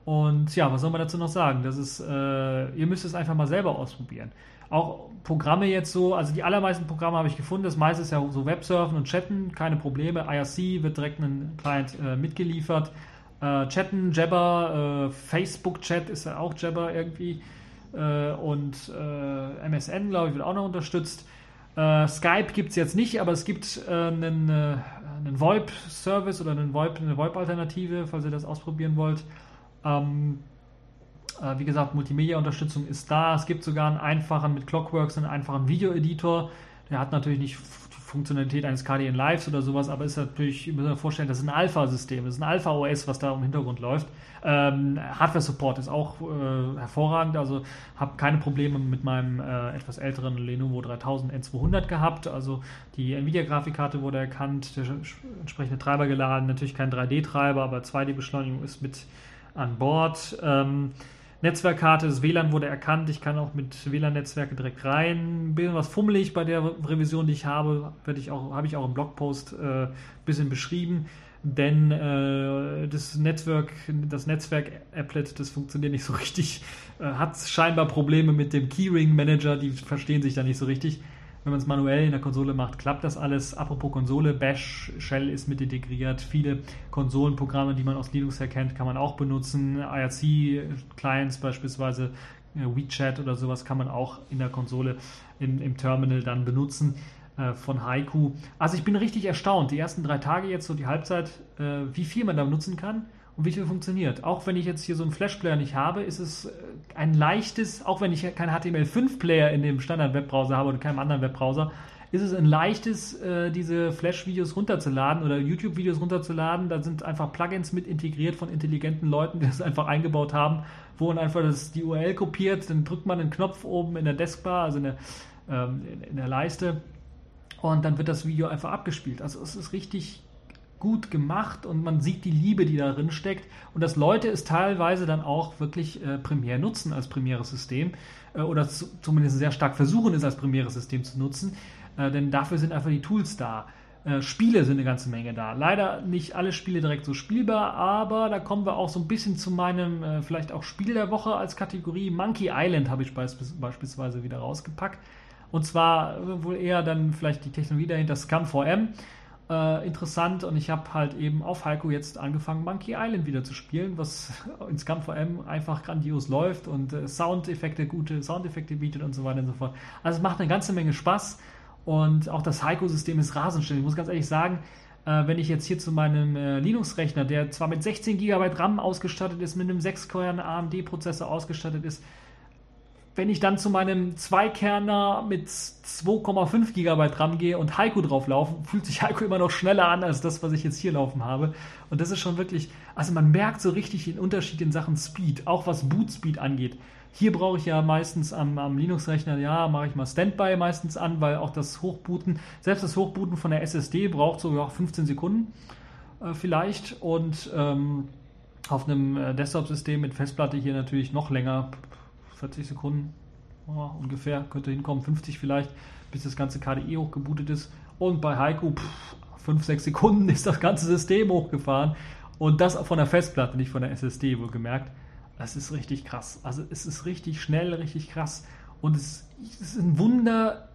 Und ja, was soll man dazu noch sagen? Das ist, äh, ihr müsst es einfach mal selber ausprobieren. Auch Programme jetzt so, also die allermeisten Programme habe ich gefunden. Das meiste ist ja so Websurfen und Chatten, keine Probleme. IRC wird direkt ein Client äh, mitgeliefert. Äh, Chatten, Jabber, äh, Facebook-Chat ist ja auch Jabber irgendwie. Äh, und äh, MSN, glaube ich, wird auch noch unterstützt. Skype gibt es jetzt nicht, aber es gibt einen, einen VoIP-Service oder einen VoIP, eine VoIP-Alternative, falls ihr das ausprobieren wollt. Ähm, äh, wie gesagt, Multimedia-Unterstützung ist da. Es gibt sogar einen einfachen mit Clockworks, einen einfachen Video-Editor. Der hat natürlich nicht Funktionalität eines KDN Lives oder sowas, aber ist natürlich, ihr müsst euch vorstellen, das ist ein Alpha-System, das ist ein Alpha-OS, was da im Hintergrund läuft. Ähm, Hardware-Support ist auch äh, hervorragend, also habe keine Probleme mit meinem äh, etwas älteren Lenovo 3000 N200 gehabt, also die Nvidia-Grafikkarte wurde erkannt, der entsprechende Treiber geladen, natürlich kein 3D-Treiber, aber 2D-Beschleunigung ist mit an Bord. Ähm, Netzwerkkarte, das WLAN wurde erkannt. Ich kann auch mit WLAN-Netzwerke direkt rein. Ein bisschen was fummelig bei der Revision, die ich habe, ich auch, habe ich auch im Blogpost ein äh, bisschen beschrieben. Denn äh, das Netzwerk, das Netzwerk-Applet, das funktioniert nicht so richtig. Äh, hat scheinbar Probleme mit dem Keyring-Manager, die verstehen sich da nicht so richtig. Wenn man es manuell in der Konsole macht, klappt das alles. Apropos Konsole, Bash Shell ist mit integriert. Viele Konsolenprogramme, die man aus Linux erkennt, kann man auch benutzen. IRC-Clients beispielsweise, äh, WeChat oder sowas kann man auch in der Konsole in, im Terminal dann benutzen äh, von Haiku. Also ich bin richtig erstaunt, die ersten drei Tage jetzt, so die Halbzeit, äh, wie viel man da benutzen kann und wie viel funktioniert. Auch wenn ich jetzt hier so einen Flash-Player nicht habe, ist es äh, ein leichtes, auch wenn ich keinen HTML5-Player in dem Standard-Webbrowser habe oder keinem anderen Webbrowser, ist es ein leichtes, äh, diese Flash-Videos runterzuladen oder YouTube-Videos runterzuladen. Da sind einfach Plugins mit integriert von intelligenten Leuten, die das einfach eingebaut haben, wo man einfach das, die URL kopiert, dann drückt man einen Knopf oben in der Deskbar, also in der, ähm, in der Leiste, und dann wird das Video einfach abgespielt. Also es ist richtig gut gemacht und man sieht die Liebe, die darin steckt und dass Leute es teilweise dann auch wirklich äh, primär nutzen als primäres System äh, oder zu, zumindest sehr stark versuchen, es als primäres System zu nutzen, äh, denn dafür sind einfach die Tools da. Äh, Spiele sind eine ganze Menge da. Leider nicht alle Spiele direkt so spielbar, aber da kommen wir auch so ein bisschen zu meinem äh, vielleicht auch Spiel der Woche als Kategorie. Monkey Island habe ich beispielsweise wieder rausgepackt. Und zwar äh, wohl eher dann vielleicht die Technologie dahinter Scum4M äh, interessant und ich habe halt eben auf Heiko jetzt angefangen, Monkey Island wieder zu spielen, was in Scum VM einfach grandios läuft und äh, Soundeffekte, gute Soundeffekte bietet und so weiter und so fort. Also es macht eine ganze Menge Spaß und auch das Heiko-System ist rasend schnell. Ich muss ganz ehrlich sagen, äh, wenn ich jetzt hier zu meinem äh, Linux-Rechner, der zwar mit 16 GB RAM ausgestattet ist, mit einem 6-Core AMD-Prozessor ausgestattet ist, wenn ich dann zu meinem Zweikerner mit 2,5 GB RAM gehe und Heiko drauf laufen, fühlt sich Heiko immer noch schneller an als das, was ich jetzt hier laufen habe. Und das ist schon wirklich, also man merkt so richtig den Unterschied in Sachen Speed, auch was Boot Speed angeht. Hier brauche ich ja meistens am, am Linux-Rechner, ja, mache ich mal Standby meistens an, weil auch das Hochbooten, selbst das Hochbooten von der SSD braucht so ja, 15 Sekunden äh, vielleicht. Und ähm, auf einem äh, Desktop-System mit Festplatte hier natürlich noch länger, 40 Sekunden oh, ungefähr, könnte hinkommen, 50 vielleicht, bis das ganze KDE hochgebootet ist. Und bei Haiku, 5, 6 Sekunden ist das ganze System hochgefahren. Und das von der Festplatte, nicht von der SSD, wohlgemerkt. Das ist richtig krass. Also es ist richtig schnell, richtig krass. Und es, ist ein Wunder,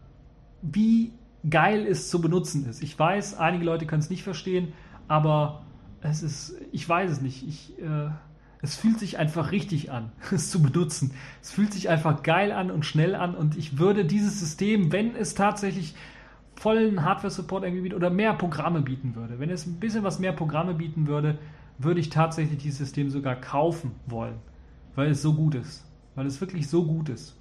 wie geil es zu benutzen ist. Ich weiß, einige Leute können es nicht verstehen, aber es ist, ich weiß es nicht. Ich, äh, es fühlt sich einfach richtig an, es zu benutzen. Es fühlt sich einfach geil an und schnell an und ich würde dieses System, wenn es tatsächlich vollen Hardware-Support irgendwie bietet oder mehr Programme bieten würde, wenn es ein bisschen was mehr Programme bieten würde, würde ich tatsächlich dieses System sogar kaufen wollen, weil es so gut ist, weil es wirklich so gut ist.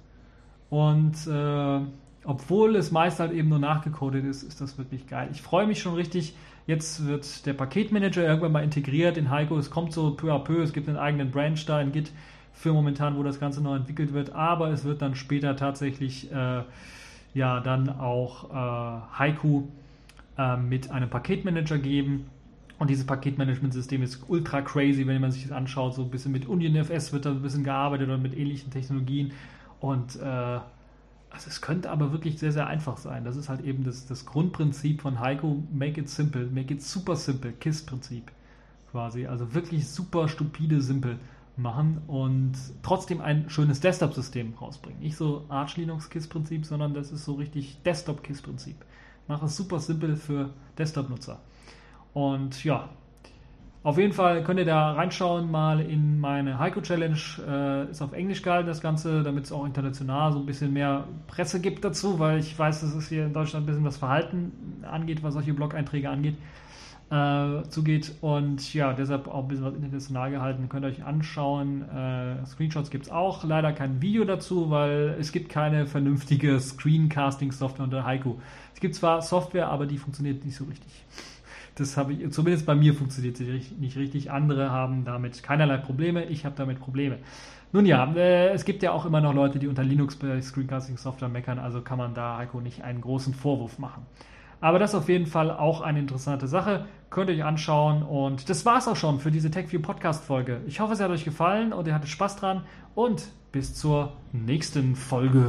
Und äh, obwohl es meist halt eben nur nachgecodet ist, ist das wirklich geil. Ich freue mich schon richtig, Jetzt wird der Paketmanager irgendwann mal integriert in Heiko. Es kommt so peu à peu. Es gibt einen eigenen Branch da in Git für momentan, wo das Ganze noch entwickelt wird. Aber es wird dann später tatsächlich äh, ja dann auch äh, Haiku äh, mit einem Paketmanager geben. Und dieses Paketmanagement-System ist ultra crazy, wenn man sich das anschaut. So ein bisschen mit UnionFS wird da ein bisschen gearbeitet oder mit ähnlichen Technologien. Und äh, also es könnte aber wirklich sehr, sehr einfach sein. Das ist halt eben das, das Grundprinzip von Heiko, make it simple, make it super simple, KISS-Prinzip quasi. Also wirklich super stupide simpel machen und trotzdem ein schönes Desktop-System rausbringen. Nicht so Arch Linux KISS-Prinzip, sondern das ist so richtig Desktop-KISS-Prinzip. Mache es super simpel für Desktop-Nutzer. Und ja, Auf jeden Fall könnt ihr da reinschauen, mal in meine Heiko Challenge. Äh, ist auf Englisch gehalten, das Ganze, damit es auch international so ein bisschen mehr Presse gibt dazu, weil ich weiß, dass es hier in Deutschland ein bisschen was Verhalten angeht, was solche Blog-Einträge angeht äh, zugeht. Und ja, deshalb auch ein bisschen was international gehalten. Könnt ihr euch anschauen. Äh, Screenshots gibt es auch. Leider kein Video dazu, weil es gibt keine vernünftige Screencasting-Software unter Heiko. Es gibt zwar Software, aber die funktioniert nicht so richtig. Das habe ich, zumindest bei mir funktioniert sie nicht richtig. Andere haben damit keinerlei Probleme. Ich habe damit Probleme. Nun ja, äh, es gibt ja auch immer noch Leute, die unter Linux bei Screencasting Software meckern, also kann man da Heiko nicht einen großen Vorwurf machen. Aber das ist auf jeden Fall auch eine interessante Sache. Könnt ihr euch anschauen. Und das war es auch schon für diese TechView Podcast-Folge. Ich hoffe, es hat euch gefallen und ihr hattet Spaß dran. Und bis zur nächsten Folge.